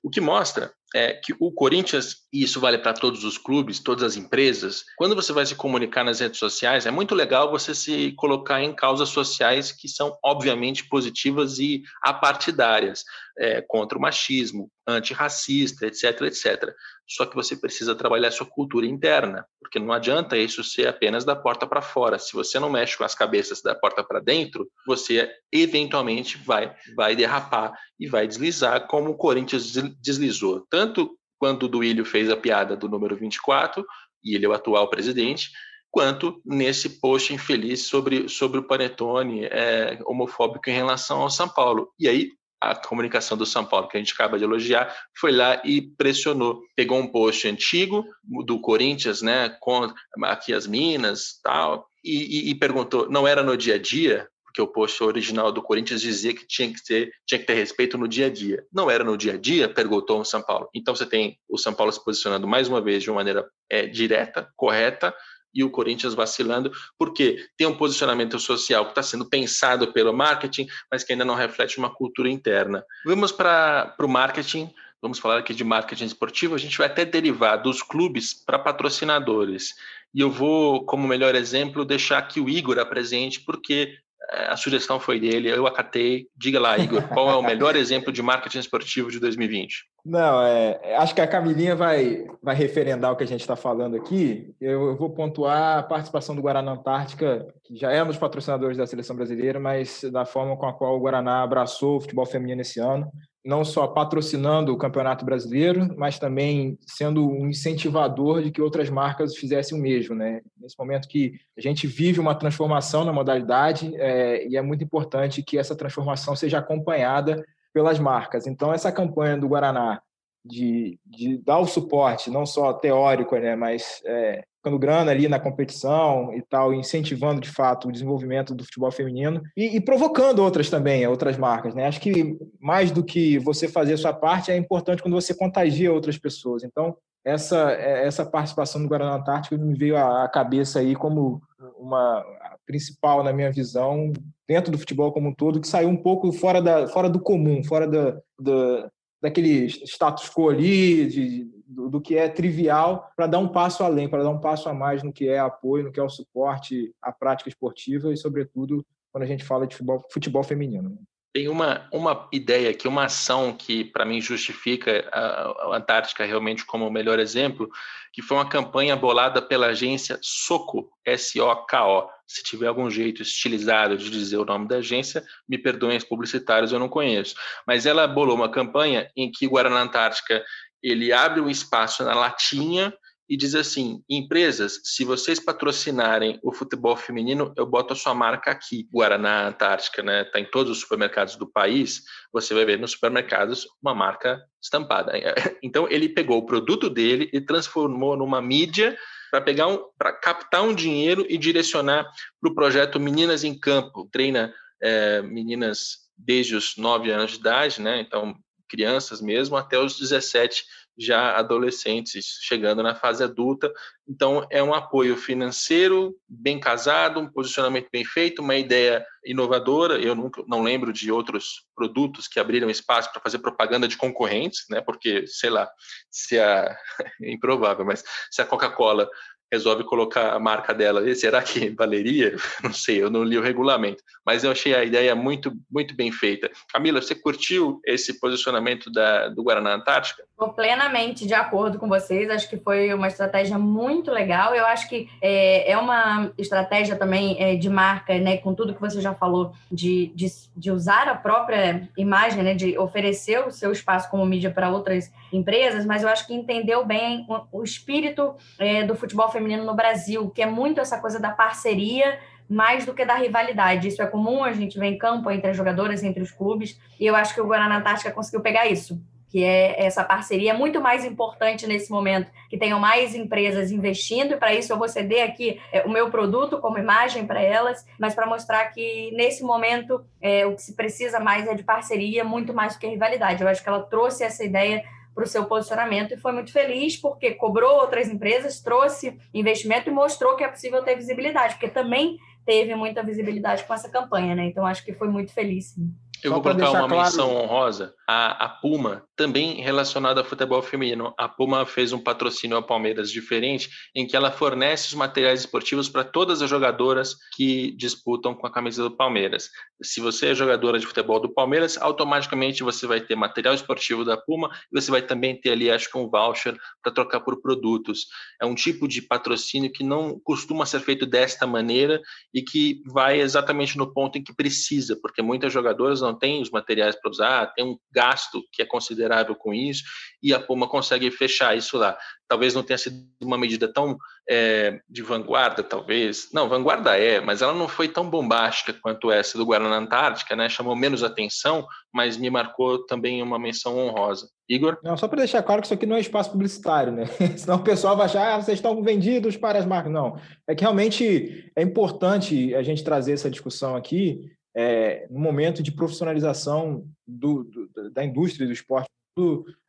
O que mostra é que o Corinthians, e isso vale para todos os clubes, todas as empresas, quando você vai se comunicar nas redes sociais, é muito legal você se colocar em causas sociais que são obviamente positivas e apartidárias, é, contra o machismo, antirracista, etc, etc. Só que você precisa trabalhar sua cultura interna, porque não adianta isso ser apenas da porta para fora. Se você não mexe com as cabeças da porta para dentro, você eventualmente vai, vai derrapar e vai deslizar, como o Corinthians deslizou. Tanto tanto quando o Duílio fez a piada do número 24, e ele é o atual presidente, quanto nesse post infeliz sobre, sobre o Panetone é, homofóbico em relação ao São Paulo. E aí a comunicação do São Paulo, que a gente acaba de elogiar, foi lá e pressionou. Pegou um post antigo do Corinthians, né, com aqui as minas tal, e, e, e perguntou, não era no dia a dia? Porque o post original do Corinthians dizia que tinha que ter, tinha que ter respeito no dia a dia. Não era no dia a dia, perguntou o São Paulo. Então você tem o São Paulo se posicionando mais uma vez de uma maneira é, direta, correta, e o Corinthians vacilando, porque tem um posicionamento social que está sendo pensado pelo marketing, mas que ainda não reflete uma cultura interna. Vamos para o marketing, vamos falar aqui de marketing esportivo, a gente vai até derivar dos clubes para patrocinadores. E eu vou, como melhor exemplo, deixar aqui o Igor apresente, porque a sugestão foi dele, eu acatei. Diga lá, Igor, qual é o melhor exemplo de marketing esportivo de 2020? Não, é, acho que a Camilinha vai, vai referendar o que a gente está falando aqui. Eu, eu, vou pontuar a participação do Guaraná Antártica, que já é um dos patrocinadores da seleção brasileira, mas da forma com a qual o Guaraná abraçou o futebol feminino esse ano não só patrocinando o Campeonato Brasileiro, mas também sendo um incentivador de que outras marcas fizessem o mesmo. Né? Nesse momento que a gente vive uma transformação na modalidade é, e é muito importante que essa transformação seja acompanhada pelas marcas. Então, essa campanha do Guaraná de, de dar o suporte, não só teórico, né, mas é, colocando grana ali na competição e tal, incentivando de fato o desenvolvimento do futebol feminino e, e, provocando outras também, outras marcas. Né? Acho que mais do que você fazer a sua parte, é importante quando você contagia outras pessoas. Então, essa, essa participação do Guaraná Antártico me veio à cabeça aí como uma principal na minha visão dentro do futebol como um todo, que saiu um pouco fora, da, fora do comum, fora da, da, daquele status quo ali, de, do, do que é trivial, para dar um passo além, para dar um passo a mais no que é apoio, no que é o suporte à prática esportiva e, sobretudo, quando a gente fala de futebol, futebol feminino. Tem uma, uma ideia aqui, uma ação que, para mim, justifica a, a Antártica realmente como o melhor exemplo, que foi uma campanha bolada pela agência Soco, S-O-K-O. Se tiver algum jeito estilizado de dizer o nome da agência, me perdoem os publicitários, eu não conheço. Mas ela bolou uma campanha em que Guaraná Antártica ele abre um espaço na latinha e diz assim: empresas, se vocês patrocinarem o futebol feminino, eu boto a sua marca aqui. Guaraná Antártica, né? Está em todos os supermercados do país. Você vai ver nos supermercados uma marca estampada. Então ele pegou o produto dele e transformou numa mídia para pegar um, para captar um dinheiro e direcionar para o projeto Meninas em Campo. Treina é, meninas desde os 9 anos de idade, né? Então crianças mesmo, até os 17 já adolescentes chegando na fase adulta. Então, é um apoio financeiro bem casado, um posicionamento bem feito, uma ideia inovadora. Eu nunca, não lembro de outros produtos que abriram espaço para fazer propaganda de concorrentes, né? Porque, sei lá, se a é improvável, mas se a Coca-Cola resolve colocar a marca dela. Ali, será que valeria? Não sei, eu não li o regulamento, mas eu achei a ideia muito, muito bem feita. Camila, você curtiu esse posicionamento da, do Guaraná Antártica? Estou plenamente de acordo com vocês, acho que foi uma estratégia muito legal, eu acho que é, é uma estratégia também é, de marca, né, com tudo que você já falou, de, de, de usar a própria imagem, né, de oferecer o seu espaço como mídia para outras empresas, mas eu acho que entendeu bem o, o espírito é, do futebol feminino feminino no Brasil, que é muito essa coisa da parceria mais do que da rivalidade. Isso é comum, a gente vê em campo entre as jogadoras, entre os clubes, e eu acho que o Guaraná Antártica conseguiu pegar isso. que é essa parceria muito mais importante nesse momento, que tenham mais empresas investindo, e para isso eu vou ceder aqui é, o meu produto como imagem para elas, mas para mostrar que nesse momento é, o que se precisa mais é de parceria, muito mais do que rivalidade. Eu acho que ela trouxe essa ideia para o seu posicionamento e foi muito feliz porque cobrou outras empresas, trouxe investimento e mostrou que é possível ter visibilidade, porque também teve muita visibilidade com essa campanha, né? Então acho que foi muito feliz. Sim. Eu Só vou colocar uma claro... menção honrosa. A, a, Puma, também relacionada a futebol feminino. A Puma fez um patrocínio ao Palmeiras diferente, em que ela fornece os materiais esportivos para todas as jogadoras que disputam com a camisa do Palmeiras. Se você é jogadora de futebol do Palmeiras, automaticamente você vai ter material esportivo da Puma e você vai também ter ali, acho que um voucher para trocar por produtos. É um tipo de patrocínio que não costuma ser feito desta maneira e que vai exatamente no ponto em que precisa, porque muitas jogadoras não tem os materiais para usar, tem um gasto que é considerável com isso, e a Puma consegue fechar isso lá. Talvez não tenha sido uma medida tão é, de vanguarda, talvez. Não, vanguarda é, mas ela não foi tão bombástica quanto essa do Guaraná Antártica, né? Chamou menos atenção, mas me marcou também uma menção honrosa. Igor? Não, só para deixar claro que isso aqui não é espaço publicitário, né? Senão o pessoal vai achar, ah, vocês estão vendidos para as marcas. Não. É que realmente é importante a gente trazer essa discussão aqui, é, no momento de profissionalização do, do, da indústria do esporte,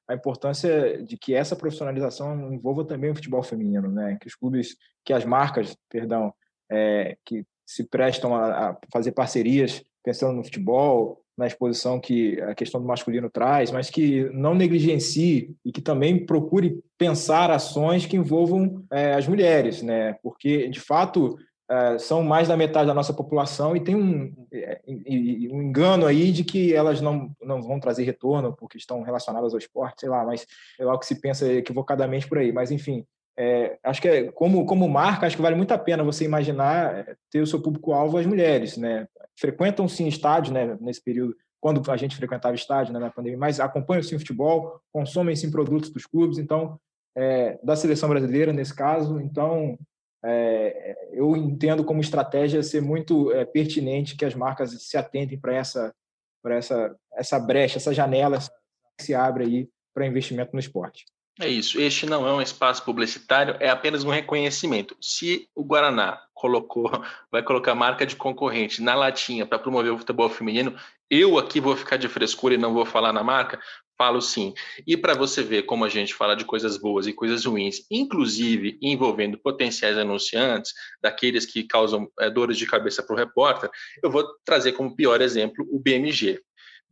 a importância de que essa profissionalização envolva também o futebol feminino, né? Que os clubes, que as marcas, perdão, é, que se prestam a, a, fazer parcerias pensando no futebol, na exposição que a questão do masculino traz, mas que não negligencie e que também procure pensar ações que envolvam é, as mulheres, né? Porque de fato é, são mais da metade da nossa população e tem um, é, um engano aí de que elas não, não vão trazer retorno porque estão relacionadas ao esporte, sei lá, mas é algo que se pensa equivocadamente por aí. Mas, enfim, é, acho que é, como, como marca, acho que vale muito a pena você imaginar ter o seu público-alvo as mulheres, né? Frequentam sim estádio, né, nesse período, quando a gente frequentava estádio né, na pandemia, mas acompanham sim futebol, consomem sim produtos dos clubes, então, é, da seleção brasileira nesse caso, então é, eu entendo como estratégia ser muito é, pertinente que as marcas se atentem para essa, para essa, essa brecha, essa janela que se abre aí para investimento no esporte. É isso. Este não é um espaço publicitário, é apenas um reconhecimento. Se o Guaraná colocou, vai colocar marca de concorrente na latinha para promover o futebol feminino, eu aqui vou ficar de frescura e não vou falar na marca, Falo sim. E para você ver como a gente fala de coisas boas e coisas ruins, inclusive envolvendo potenciais anunciantes, daqueles que causam é, dores de cabeça para o repórter, eu vou trazer como pior exemplo o BMG.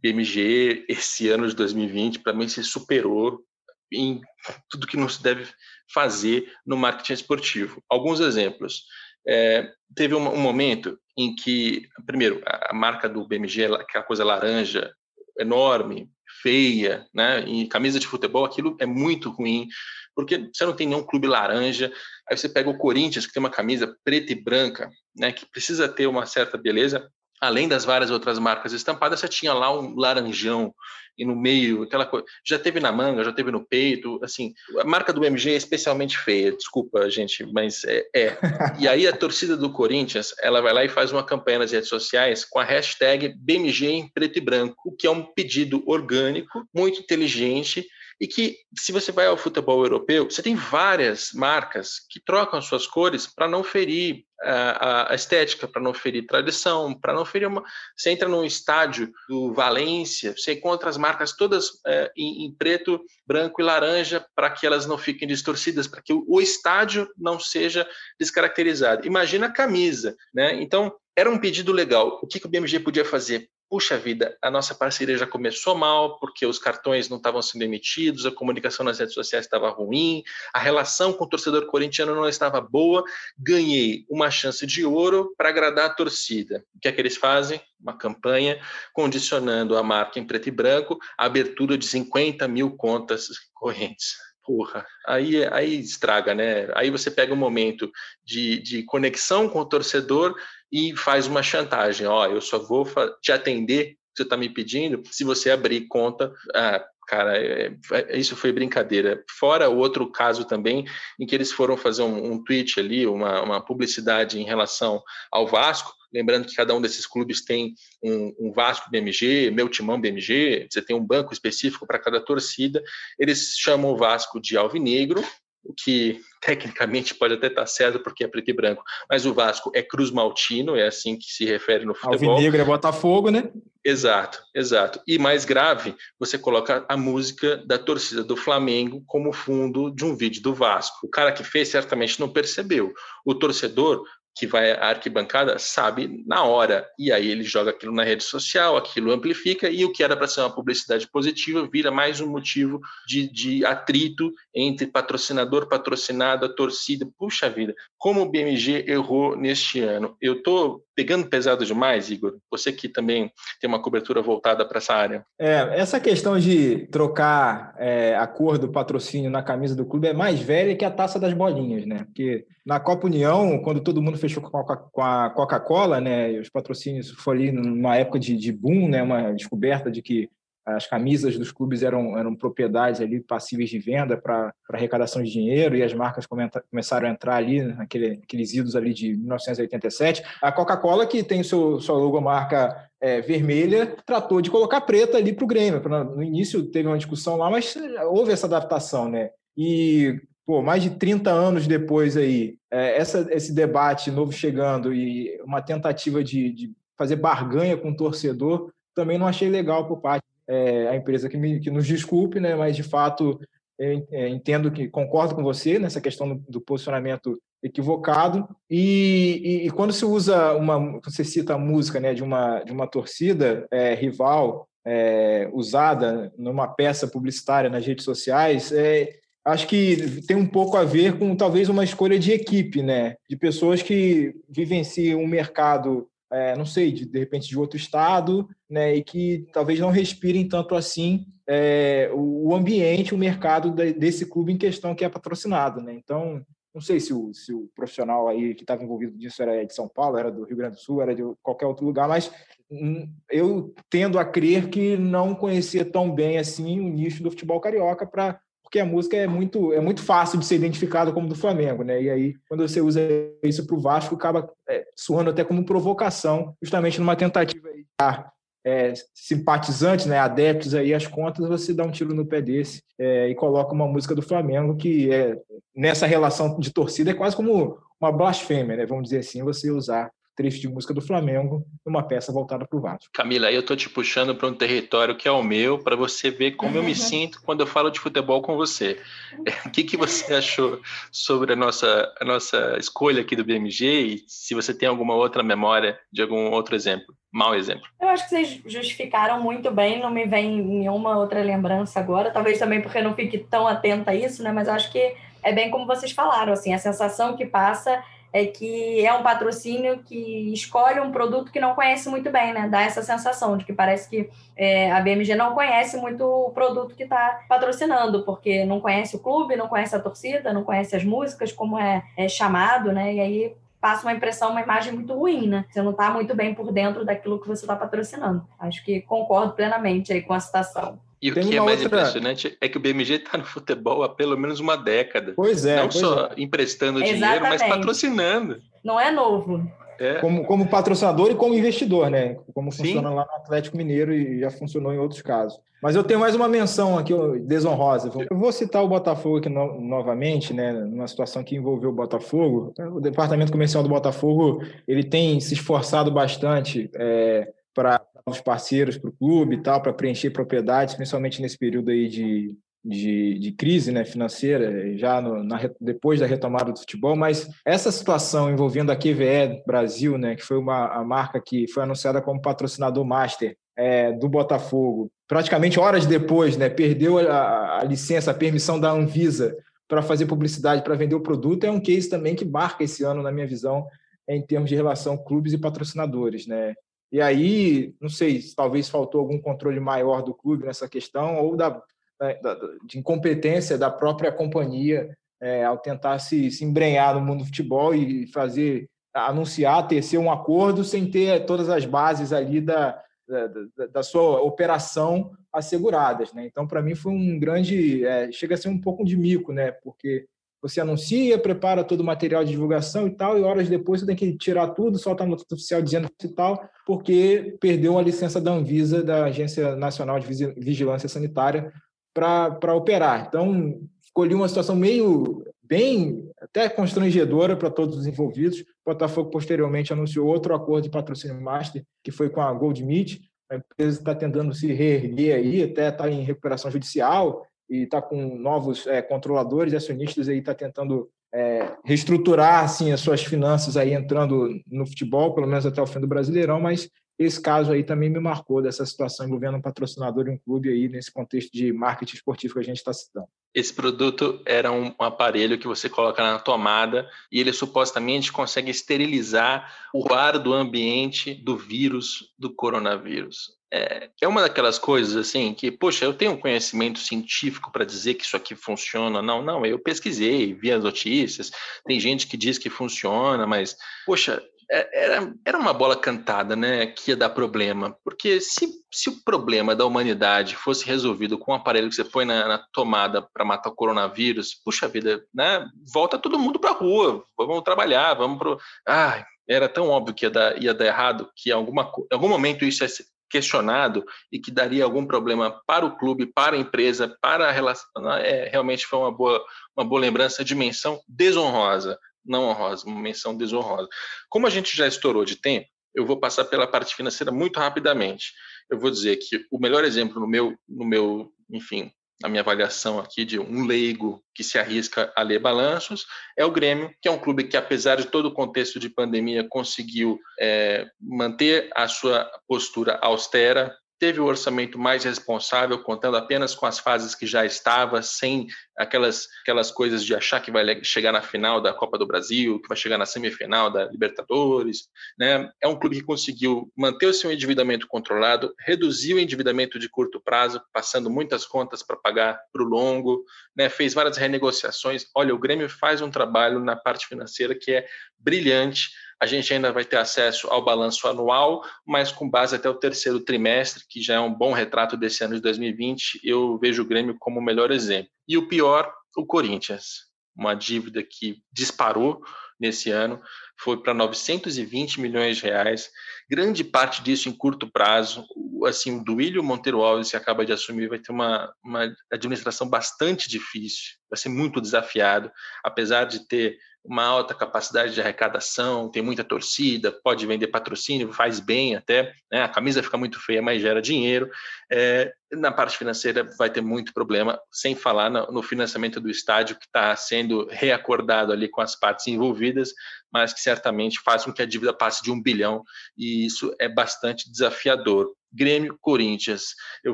BMG, esse ano de 2020, para mim, se superou em tudo que não se deve fazer no marketing esportivo. Alguns exemplos. É, teve um, um, momento em que, primeiro, a, a marca do BMG, aquela coisa laranja, enorme, feia, né? Em camisa de futebol, aquilo é muito ruim, porque você não tem nenhum clube laranja. Aí você pega o Corinthians, que tem uma camisa preta e branca, né? Que precisa ter uma certa beleza. Além das várias outras marcas estampadas, você tinha lá um laranjão e no meio, aquela coisa. Já teve na manga, já teve no peito, assim. A marca do MG é especialmente feia, desculpa, gente, mas é. é. E aí a torcida do Corinthians, ela vai lá e faz uma campanha nas redes sociais com a hashtag BMG em preto e branco, que é um pedido orgânico, muito inteligente e que, se você vai ao futebol europeu, você tem várias marcas que trocam suas cores para não ferir a, a estética, para não ferir tradição, para não ferir uma. Você entra num estádio do Valência, você encontra as marcas todas é, em, em, preto, branco e laranja para que elas não fiquem distorcidas, para que o, o estádio não seja descaracterizado. Imagina a camisa, né? Então, era um pedido legal. O que, que o BMG podia fazer? Puxa vida, a nossa parceria já começou mal, porque os cartões não estavam sendo emitidos, a comunicação nas redes sociais estava ruim, a relação com o torcedor corintiano não estava boa, ganhei uma chance de ouro para agradar a torcida. O que é que eles fazem? Uma campanha condicionando a marca em preto e branco abertura de 50 mil contas correntes. Porra, aí, aí estraga, né? Aí você pega um momento de, de conexão com o torcedor e faz uma chantagem. Ó, eu só vou te atender, você está me pedindo, se você abrir conta, ah, cara, é, é, isso foi brincadeira. Fora o outro caso também, em que eles foram fazer um, um tweet ali, uma, uma publicidade em relação ao Vasco, lembrando que cada um desses clubes tem um, um, Vasco BMG, meu timão BMG, você tem um banco específico para cada torcida, eles chamam o Vasco de alvinegro, o que tecnicamente pode até estar certo porque é preto e branco, mas o Vasco é Cruz Maltino, é assim que se refere no futebol. Alvinegro é Botafogo, né? Exato, exato. E mais grave, você coloca a música da torcida do Flamengo como fundo de um vídeo do Vasco. O cara que fez certamente não percebeu. O torcedor que vai à arquibancada sabe na hora. E aí ele joga aquilo na rede social, aquilo amplifica, e o que era para ser uma publicidade positiva vira mais um motivo de, de atrito entre patrocinador, patrocinada, torcida. Puxa vida, como o BMG errou neste ano. Eu estou pegando pesado demais, Igor? Você que também tem uma cobertura voltada para essa área. É, essa questão de trocar é, a cor do patrocínio na camisa do clube é mais velha que a taça das bolinhas, né? Porque na Copa União, quando todo mundo fechou com a Coca-Cola, né? Os patrocínios foi ali numa época de, de boom, né? Uma descoberta de que as camisas dos clubes eram, eram propriedades ali passíveis de venda para arrecadação de dinheiro e as marcas comenta, começaram a entrar ali naquele, naqueles idos ali de 1987. A Coca-Cola, que tem seu, sua logomarca é, vermelha, tratou de colocar preta ali para o Grêmio. No início teve uma discussão lá, mas houve essa adaptação, né? E pô, mais de 30 anos depois aí, é, essa, esse debate novo chegando e uma tentativa de, de fazer barganha com o torcedor, também não achei legal por parte é, a empresa que, me, que nos desculpe, né, mas de fato eu é, entendo que concordo com você nessa questão do, do posicionamento equivocado. E, e, e, quando se usa uma você cita a música né de uma de uma torcida é, rival é, usada numa peça publicitária nas redes sociais é, acho que tem um pouco a ver com talvez uma escolha de equipe né de pessoas que vivenciam um mercado é, não sei, de, de repente de outro estado, né, e que talvez não respirem tanto assim é, o, ambiente, o mercado de, desse clube em questão que é patrocinado. Né? Então, não sei se o, se o profissional aí que estava envolvido nisso era de São Paulo, era do Rio Grande do Sul, era de qualquer outro lugar, mas hum, eu tendo a crer que não conhecia tão bem assim o nicho do futebol carioca para porque a música é muito, é muito fácil de ser identificada como do Flamengo, né? E aí, quando você usa isso para o Vasco, acaba é, até como provocação, justamente numa tentativa de dar é, simpatizantes, né, adeptos aí às contas, você dá um tiro no pé desse é, e coloca uma música do Flamengo que é, nessa relação de torcida é quase como uma blasfêmia, né? Vamos dizer assim, você usar trecho de música do Flamengo numa peça voltada para o Vasco. Camila, aí eu estou te puxando para um território que é o meu, para você ver como eu me sinto quando eu falo de futebol com você. O que, que você achou sobre a nossa, a nossa escolha aqui do BMG e se você tem alguma outra memória de algum outro exemplo? Mau exemplo. Eu acho que vocês justificaram muito bem, não me vem nenhuma outra lembrança agora, talvez também porque eu não fique tão atenta a isso, né? Mas acho que é bem como vocês falaram, assim, a sensação que passa é que é um patrocínio que escolhe um produto que não conhece muito bem, né? Dá essa sensação de que parece que é, a BMG não conhece muito o produto que está patrocinando, porque não conhece o clube, não conhece a torcida, não conhece as músicas, como é, é chamado, né? E aí passa uma impressão, uma imagem muito ruim, né? Você não está muito bem por dentro daquilo que você está patrocinando. Acho que concordo plenamente aí com a citação. E o que é mais outra... impressionante é que o BMG está no futebol há pelo menos uma década. Pois é. Não pois só é. emprestando Exatamente. dinheiro, mas patrocinando. Não é novo. É. Como, como patrocinador e como investidor, né? Como funciona Sim. lá no Atlético Mineiro e já funcionou em outros casos. Mas eu tenho mais uma menção aqui desonrosa. Eu vou citar o Botafogo aqui no, novamente, né? Numa situação que envolveu o Botafogo. O departamento comercial do Botafogo ele tem se esforçado bastante é, para os parceiros para o clube e tal, para preencher propriedades, principalmente nesse período aí de, de, de crise né, financeira, já no, na, depois da retomada do futebol, mas essa situação envolvendo a QVE Brasil, né, que foi uma a marca que foi anunciada como patrocinador master é, do Botafogo, praticamente horas depois, né, perdeu a, a licença, a permissão da Anvisa para fazer publicidade, para vender o produto, é um case também que marca esse ano, na minha visão, em termos de relação clubes e patrocinadores, né? E aí, não sei, talvez faltou algum controle maior do clube nessa questão ou da, né, da de incompetência da própria companhia é, ao tentar se, se embrenhar no mundo do futebol e fazer anunciar, tecer um acordo sem ter todas as bases ali da, da, da, sua operação asseguradas, né? Então, para mim foi um grande, é, chega a ser um pouco de mico, né? Porque você anuncia, prepara todo o material de divulgação e tal, e horas depois você tem que tirar tudo, soltar no oficial dizendo e tal, porque perdeu a licença da Anvisa, da Agência Nacional de Vigilância Sanitária, para operar. Então, escolhi uma situação meio bem até constrangedora para todos os envolvidos. Botafogo posteriormente anunciou outro acordo de patrocínio master, que foi com a Goldmeat. A empresa está tentando se reerguer aí, até está em recuperação judicial e está com novos é, controladores e acionistas aí, está tentando é, reestruturar assim, as suas finanças aí entrando no futebol, pelo menos até o fim do Brasileirão, mas esse caso aí também me marcou dessa situação envolvendo um patrocinador e um clube aí nesse contexto de marketing esportivo que a gente está citando. Esse produto era um aparelho que você coloca na tomada e ele supostamente consegue esterilizar o ar do ambiente do vírus do coronavírus. É, é uma daquelas coisas assim que, poxa, eu tenho um conhecimento científico para dizer que isso aqui funciona. Não, não, eu pesquisei, vi as notícias, tem gente que diz que funciona, mas, poxa, é, era, era uma bola cantada, né, que ia dar problema. Porque se, se o problema da humanidade fosse resolvido com um aparelho que você põe na, na tomada para matar o coronavírus, puxa vida, né, volta todo mundo para a rua, vamos trabalhar, vamos pro... Ah, era tão óbvio que ia dar, ia dar errado que em, alguma, em algum momento isso ia ser questionado e que daria algum problema para o clube, para a empresa, para a relação. É, realmente foi uma boa, uma boa lembrança, dimensão desonrosa não honrosa, uma menção desonrosa. Como a gente já estourou de tempo, eu vou passar pela parte financeira muito rapidamente. Eu vou dizer que o melhor exemplo no meu, no meu, enfim, na minha avaliação aqui de um leigo que se arrisca a ler balanços é o Grêmio, que é um clube que, apesar de todo o contexto de pandemia, conseguiu é, manter a sua postura austera, teve o orçamento mais responsável, contando apenas com as fases que já estava, sem aquelas, aquelas coisas de achar que vai chegar na final da Copa do Brasil, que vai chegar na semifinal da Libertadores. Né? É um clube que conseguiu manter o seu endividamento controlado, reduzir o endividamento de curto prazo, passando muitas contas para pagar para o longo, né? fez várias renegociações. Olha, o Grêmio faz um trabalho na parte financeira que é brilhante a gente ainda vai ter acesso ao balanço anual, mas com base até o terceiro trimestre, que já é um bom retrato desse ano de 2020, eu vejo o Grêmio como o melhor exemplo. E o pior, o Corinthians. Uma dívida que disparou nesse ano, foi para 920 milhões de reais, grande parte disso em curto prazo. Assim, o Duílio Monteiro Alves, que acaba de assumir, vai ter uma, uma administração bastante difícil, vai ser muito desafiado, apesar de ter uma alta capacidade de arrecadação, tem muita torcida, pode vender patrocínio, faz bem até, né? a camisa fica muito feia, mas gera dinheiro. É, na parte financeira vai ter muito problema, sem falar no financiamento do estádio, que está sendo reacordado ali com as partes envolvidas, mas que certamente faz com que a dívida passe de um bilhão, e isso é bastante desafiador. Grêmio, Corinthians. Eu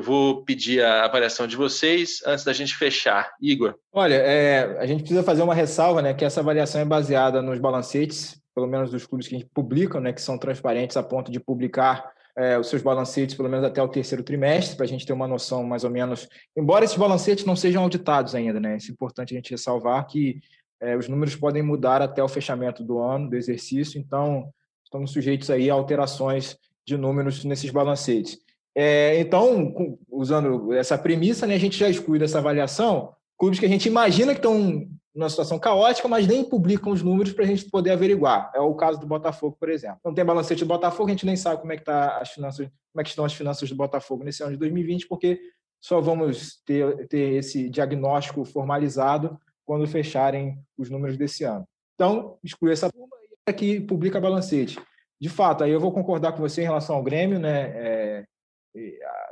vou pedir a avaliação de vocês antes da gente fechar. Igor. Olha, é, a gente precisa fazer uma ressalva, né, que essa avaliação é baseada nos balancetes, pelo menos dos clubes que a gente publica, né, que são transparentes a ponto de publicar é, os seus balancetes, pelo menos até o terceiro trimestre, para a gente ter uma noção mais ou menos. Embora esses balancetes não sejam auditados ainda, né? É importante a gente ressalvar que é, os números podem mudar até o fechamento do ano, do exercício, então estamos sujeitos aí a alterações de números nesses balancetes. É, então, usando essa premissa, né, a gente já exclui dessa avaliação clubes que a gente imagina que estão numa situação caótica, mas nem publicam os números para a gente poder averiguar. É o caso do Botafogo, por exemplo. Não tem balancete do Botafogo, a gente nem sabe como é que tá as finanças, como é que estão as finanças do Botafogo nesse ano de 2020, porque só vamos ter, ter esse diagnóstico formalizado quando fecharem os números desse ano. Então, exclui essa turma e aqui publica balancete de fato, aí eu vou concordar com você em relação ao Grêmio, né? É,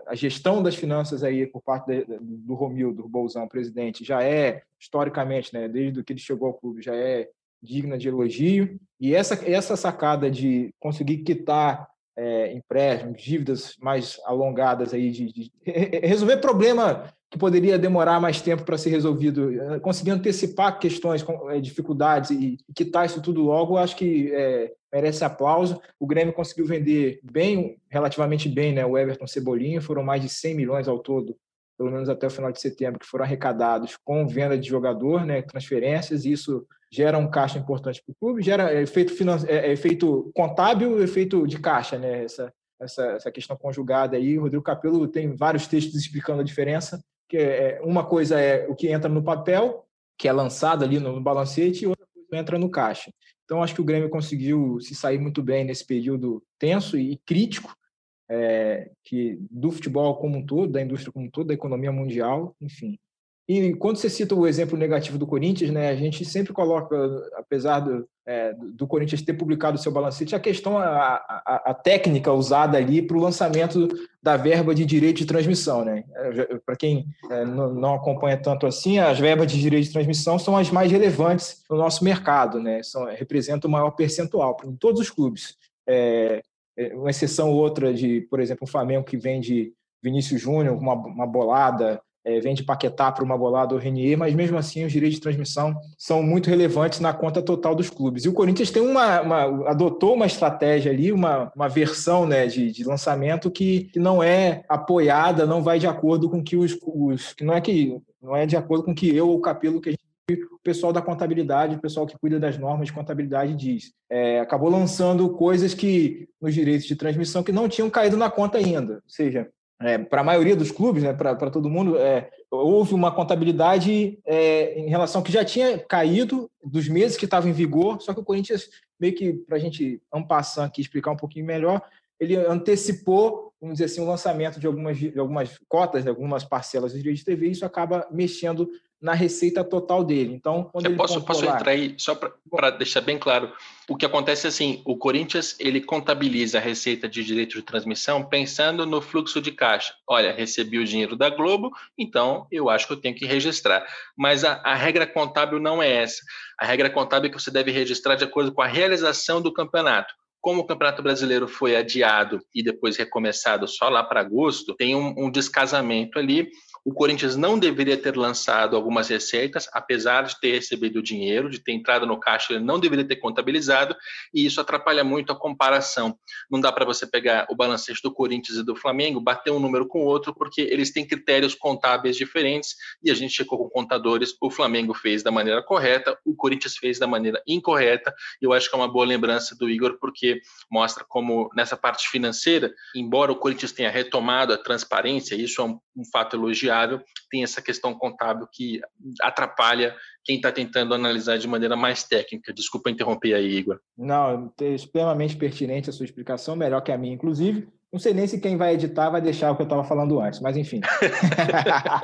a gestão das finanças aí por parte de, do Romildo do Bolzão, presidente, já é historicamente, né? Desde que ele chegou ao clube, já é digna de elogio. E essa essa sacada de conseguir quitar é, empréstimos, dívidas mais alongadas aí, de, de resolver problema que poderia demorar mais tempo para ser resolvido, conseguir antecipar questões, é, dificuldades e quitar isso tudo logo, acho que é, merece aplauso. O Grêmio conseguiu vender bem, relativamente bem, né? O Everton Cebolinha, foram mais de 100 milhões ao todo, pelo menos até o final de setembro, que foram arrecadados com venda de jogador, né? Transferências, e isso gera um caixa importante para o clube, gera efeito, finan... É, efeito contábil efeito de caixa, né? Essa, essa, essa questão conjugada aí. O Rodrigo Capello tem vários textos explicando a diferença, que é, uma coisa é o que entra no papel, que é lançado ali no balancete, e outra coisa entra no caixa. Então, acho que o Grêmio conseguiu se sair muito bem nesse período tenso e crítico, é, que do futebol como um todo, da indústria como um todo, da economia mundial, enfim. E quando você cita o exemplo negativo do Corinthians, né, a gente sempre coloca, apesar do, é, do Corinthians ter publicado o seu balancete, a questão, a, a, a técnica usada ali para o lançamento da verba de direito de transmissão. Né? Para quem é, não, não, acompanha tanto assim, as verbas de direito de transmissão são as mais relevantes no nosso mercado, né? são, representam o maior percentual em todos os clubes. É, é, uma exceção outra de, por exemplo, o Flamengo que vende Vinícius Júnior, uma, uma bolada, é, vende Paquetá para uma bolada ou Renier, mas mesmo assim os direitos de transmissão são muito relevantes na conta total dos clubes. E o Corinthians tem uma, uma adotou uma estratégia ali, uma, uma versão né, de, de lançamento que, que não é apoiada, não vai de acordo com que os, os que não é que não é de acordo com que eu ou o Capelo que a gente o pessoal da contabilidade, o pessoal que cuida das normas de contabilidade diz. É, acabou lançando coisas que, nos direitos de transmissão, que não tinham caído na conta ainda. Ou seja, é, para a maioria dos clubes, né, para todo mundo, é, houve uma contabilidade é, em relação que já tinha caído dos meses que estava em vigor, só que o Corinthians, meio que para a gente ampassar aqui, explicar um pouquinho melhor, ele antecipou, vamos dizer assim, o lançamento de algumas, de algumas cotas, de algumas parcelas direitos de TV, e isso acaba mexendo na receita total dele. Então, quando Eu posso, posso entrar aí, só para deixar bem claro, o que acontece é assim, o Corinthians, ele contabiliza a receita de direito de transmissão pensando no fluxo de caixa. Olha, recebi o dinheiro da Globo, então eu acho que eu tenho que registrar. Mas a, a regra contábil não é essa. A regra contábil é que você deve registrar de acordo com a realização do campeonato como o Campeonato Brasileiro foi adiado e depois recomeçado só lá para agosto, tem um, um, descasamento ali o Corinthians não deveria ter lançado algumas receitas, apesar de ter recebido o dinheiro, de ter entrado no caixa, ele não deveria ter contabilizado, e isso atrapalha muito a comparação. Não dá para você pegar o balancete do Corinthians e do Flamengo, bater um número com o outro, porque eles têm critérios contábeis diferentes, e a gente checou com contadores, o Flamengo fez da maneira correta, o Corinthians fez da maneira incorreta, e eu acho que é uma boa lembrança do Igor, porque mostra como nessa parte financeira, embora o Corinthians tenha retomado a transparência, isso é um, um fato elogiado, tem essa questão contábil que atrapalha quem está tentando analisar de maneira mais técnica. Desculpa interromper aí, Igor. Não, é extremamente pertinente a sua explicação, melhor que a minha, inclusive. Não sei nem se quem vai editar vai deixar o que eu estava falando antes, mas enfim.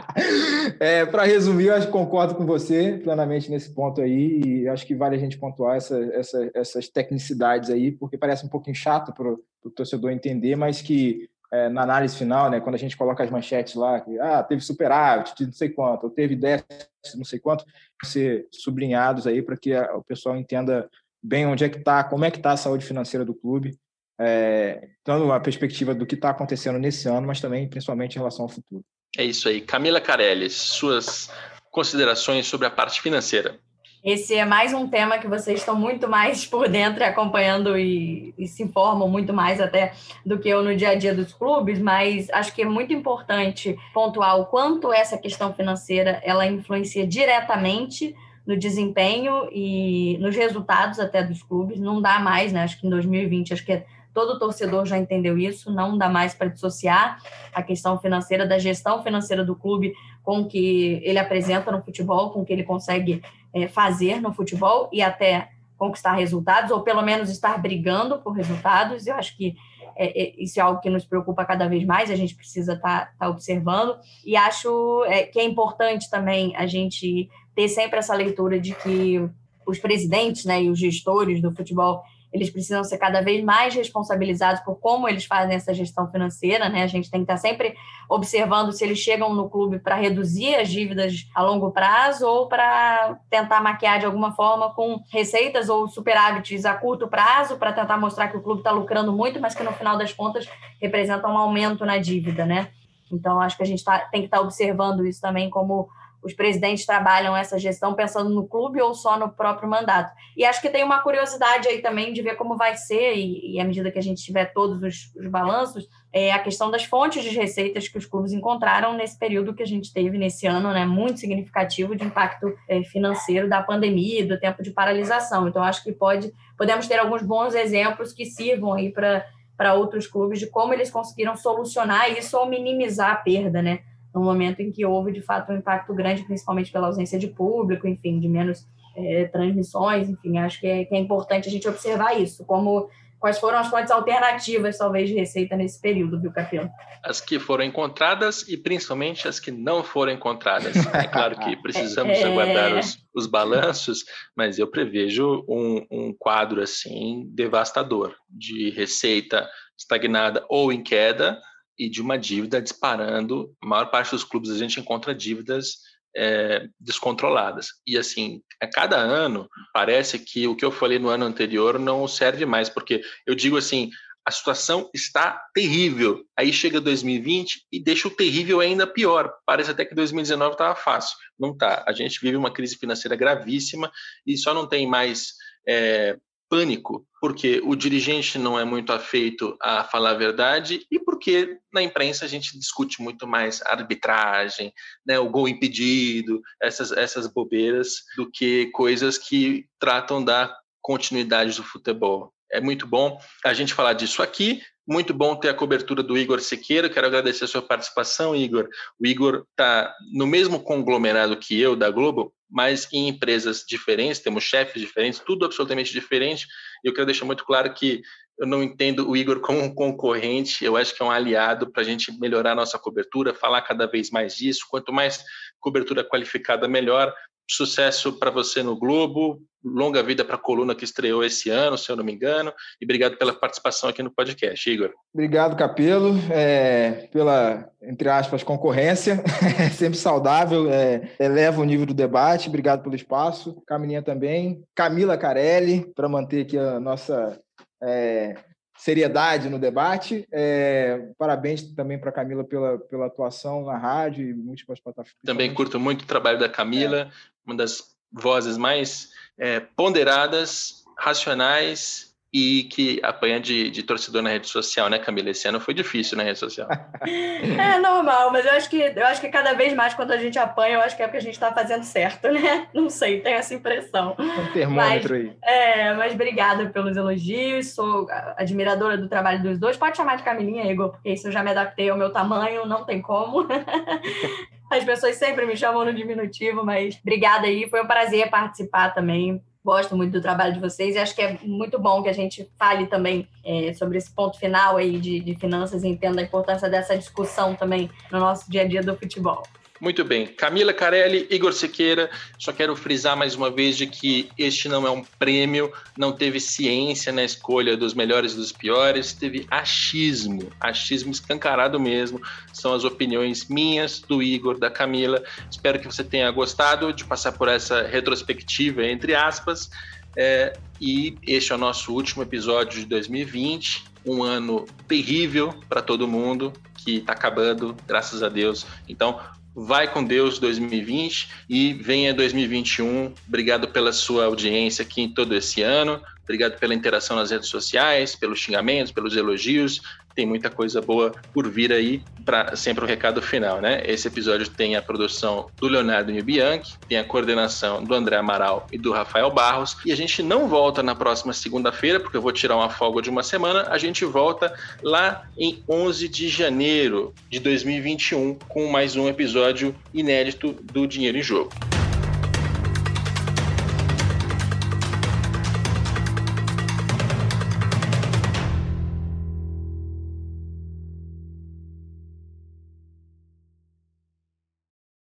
é, Para resumir, eu acho que concordo com você plenamente nesse ponto aí, e acho que vale a gente pontuar essa, essa, essas tecnicidades aí, porque parece um pouquinho chato para o torcedor entender, mas que é, na análise final, né, quando a gente coloca as manchetes lá, que ah, teve superávit de não sei quanto, ou teve déficit não sei quanto, ser sublinhados aí para que a, o pessoal entenda bem onde é que está, como é que está a saúde financeira do clube, é, dando uma perspectiva do que está acontecendo nesse ano, mas também principalmente em relação ao futuro. É isso aí. Camila Carelli, suas considerações sobre a parte financeira. Esse é mais um tema que vocês estão muito mais por dentro acompanhando e, e, se informam muito mais até do que eu no dia a dia dos clubes, mas acho que é muito importante pontuar o quanto essa questão financeira ela influencia diretamente no desempenho e nos resultados até dos clubes. Não dá mais, né? Acho que em 2020, acho que todo torcedor já entendeu isso, não dá mais para dissociar a questão financeira da gestão financeira do clube com o que ele apresenta no futebol, com o que ele consegue é, fazer no futebol e até conquistar resultados, ou pelo menos estar brigando por resultados. Eu acho que é, é, isso é algo que nos preocupa cada vez mais, a gente precisa estar tá, tá observando. E acho é, que é importante também a gente ter sempre essa leitura de que os presidentes né, e os gestores do futebol eles precisam ser cada vez mais responsabilizados por como eles fazem essa gestão financeira, né? A gente tem que estar sempre observando se eles chegam no clube para reduzir as dívidas a longo prazo ou para tentar maquiar de alguma forma com receitas ou superávites a curto prazo para tentar mostrar que o clube está lucrando muito, mas que no final das contas representa um aumento na dívida, né? Então, acho que a gente tá, tem que estar observando isso também como os presidentes trabalham essa gestão pensando no clube ou só no próprio mandato. E acho que tem uma curiosidade aí também de ver como vai ser, e, e à medida que a gente tiver todos os, os balanços, é a questão das fontes de receitas que os clubes encontraram nesse período que a gente teve nesse ano, né, muito significativo de impacto é, financeiro da pandemia, do tempo de paralisação. Então, acho que pode, podemos ter alguns bons exemplos que sirvam aí para outros clubes de como eles conseguiram solucionar isso ou minimizar a perda, né? No momento em que houve, de fato, um impacto grande, principalmente pela ausência de público, enfim, de menos é, transmissões, enfim, acho que é, que é importante a gente observar isso, como quais foram as fontes alternativas, talvez, de receita nesse período, viu, Capelo? As que foram encontradas e principalmente as que não foram encontradas. É claro que precisamos é... aguardar os, os, balanços, mas eu prevejo um, um quadro assim devastador de receita estagnada ou em queda e de uma dívida disparando. A maior parte dos clubes a gente encontra dívidas é, descontroladas. E assim, a cada ano, parece que o que eu falei no ano anterior não serve mais, porque eu digo assim, a situação está terrível. Aí chega 2020 e deixa o terrível ainda pior. Parece até que 2019 estava fácil. Não está. A gente vive uma crise financeira gravíssima e só não tem mais é, pânico, porque o dirigente não é muito afeito a falar a verdade e porque na imprensa a gente discute muito mais arbitragem, né, o gol impedido, essas, essas bobeiras, do que coisas que tratam da continuidade do futebol. É muito bom a gente falar disso aqui, muito bom ter a cobertura do Igor Sequeira. Quero agradecer a sua participação, Igor. O Igor está no mesmo conglomerado que eu, da Globo, mas em empresas diferentes, temos chefes diferentes, tudo absolutamente diferente. E eu quero deixar muito claro que eu não entendo o Igor como um concorrente, eu acho que é um aliado para a gente melhorar a nossa cobertura, falar cada vez mais disso. Quanto mais cobertura qualificada, melhor. Sucesso para você no Globo, longa vida para a coluna que estreou esse ano, se eu não me engano, e obrigado pela participação aqui no podcast, Igor. Obrigado, Capelo, é, pela, entre aspas, concorrência, é sempre saudável, é, eleva o nível do debate, obrigado pelo espaço, Camilinha também, Camila Carelli, para manter aqui a nossa é, seriedade no debate. É, parabéns também para a Camila pela, pela atuação na rádio e múltiplas plataformas. Também curto muito o trabalho da Camila, é. Uma das vozes mais é, ponderadas, racionais e que apanha de, de torcedor na rede social, né, Camila? Esse ano foi difícil na rede social. é normal, mas eu acho que eu acho que cada vez mais quando a gente apanha, eu acho que é porque a gente está fazendo certo, né? Não sei, tenho essa impressão. Um termômetro mas, aí. É, mas obrigada pelos elogios, sou admiradora do trabalho dos dois. Pode chamar de Camilinha, Igor, porque isso eu já me adaptei ao meu tamanho, não tem como. As pessoas sempre me chamam no diminutivo, mas obrigada aí, foi um prazer participar também gosto muito do trabalho de vocês e acho que é muito bom que a gente fale também é, sobre esse ponto final aí de, de finanças e entenda a importância dessa discussão também no nosso dia a dia do futebol. Muito bem. Camila Carelli, Igor Sequeira, só quero frisar mais uma vez de que este não é um prêmio, não teve ciência na escolha dos melhores e dos piores, teve achismo, achismo escancarado mesmo. São as opiniões minhas, do Igor, da Camila. Espero que você tenha gostado de passar por essa retrospectiva, entre aspas. É, e este é o nosso último episódio de 2020, um ano terrível para todo mundo que está acabando, graças a Deus. Então, Vai com Deus 2020 e venha 2021. Obrigado pela sua audiência aqui em todo esse ano. Obrigado pela interação nas redes sociais, pelos xingamentos, pelos elogios tem muita coisa boa por vir aí para sempre o um recado final, né? Esse episódio tem a produção do Leonardo Bianchi, tem a coordenação do André Amaral e do Rafael Barros, e a gente não volta na próxima segunda-feira, porque eu vou tirar uma folga de uma semana, a gente volta lá em 11 de janeiro de 2021 com mais um episódio inédito do Dinheiro em Jogo.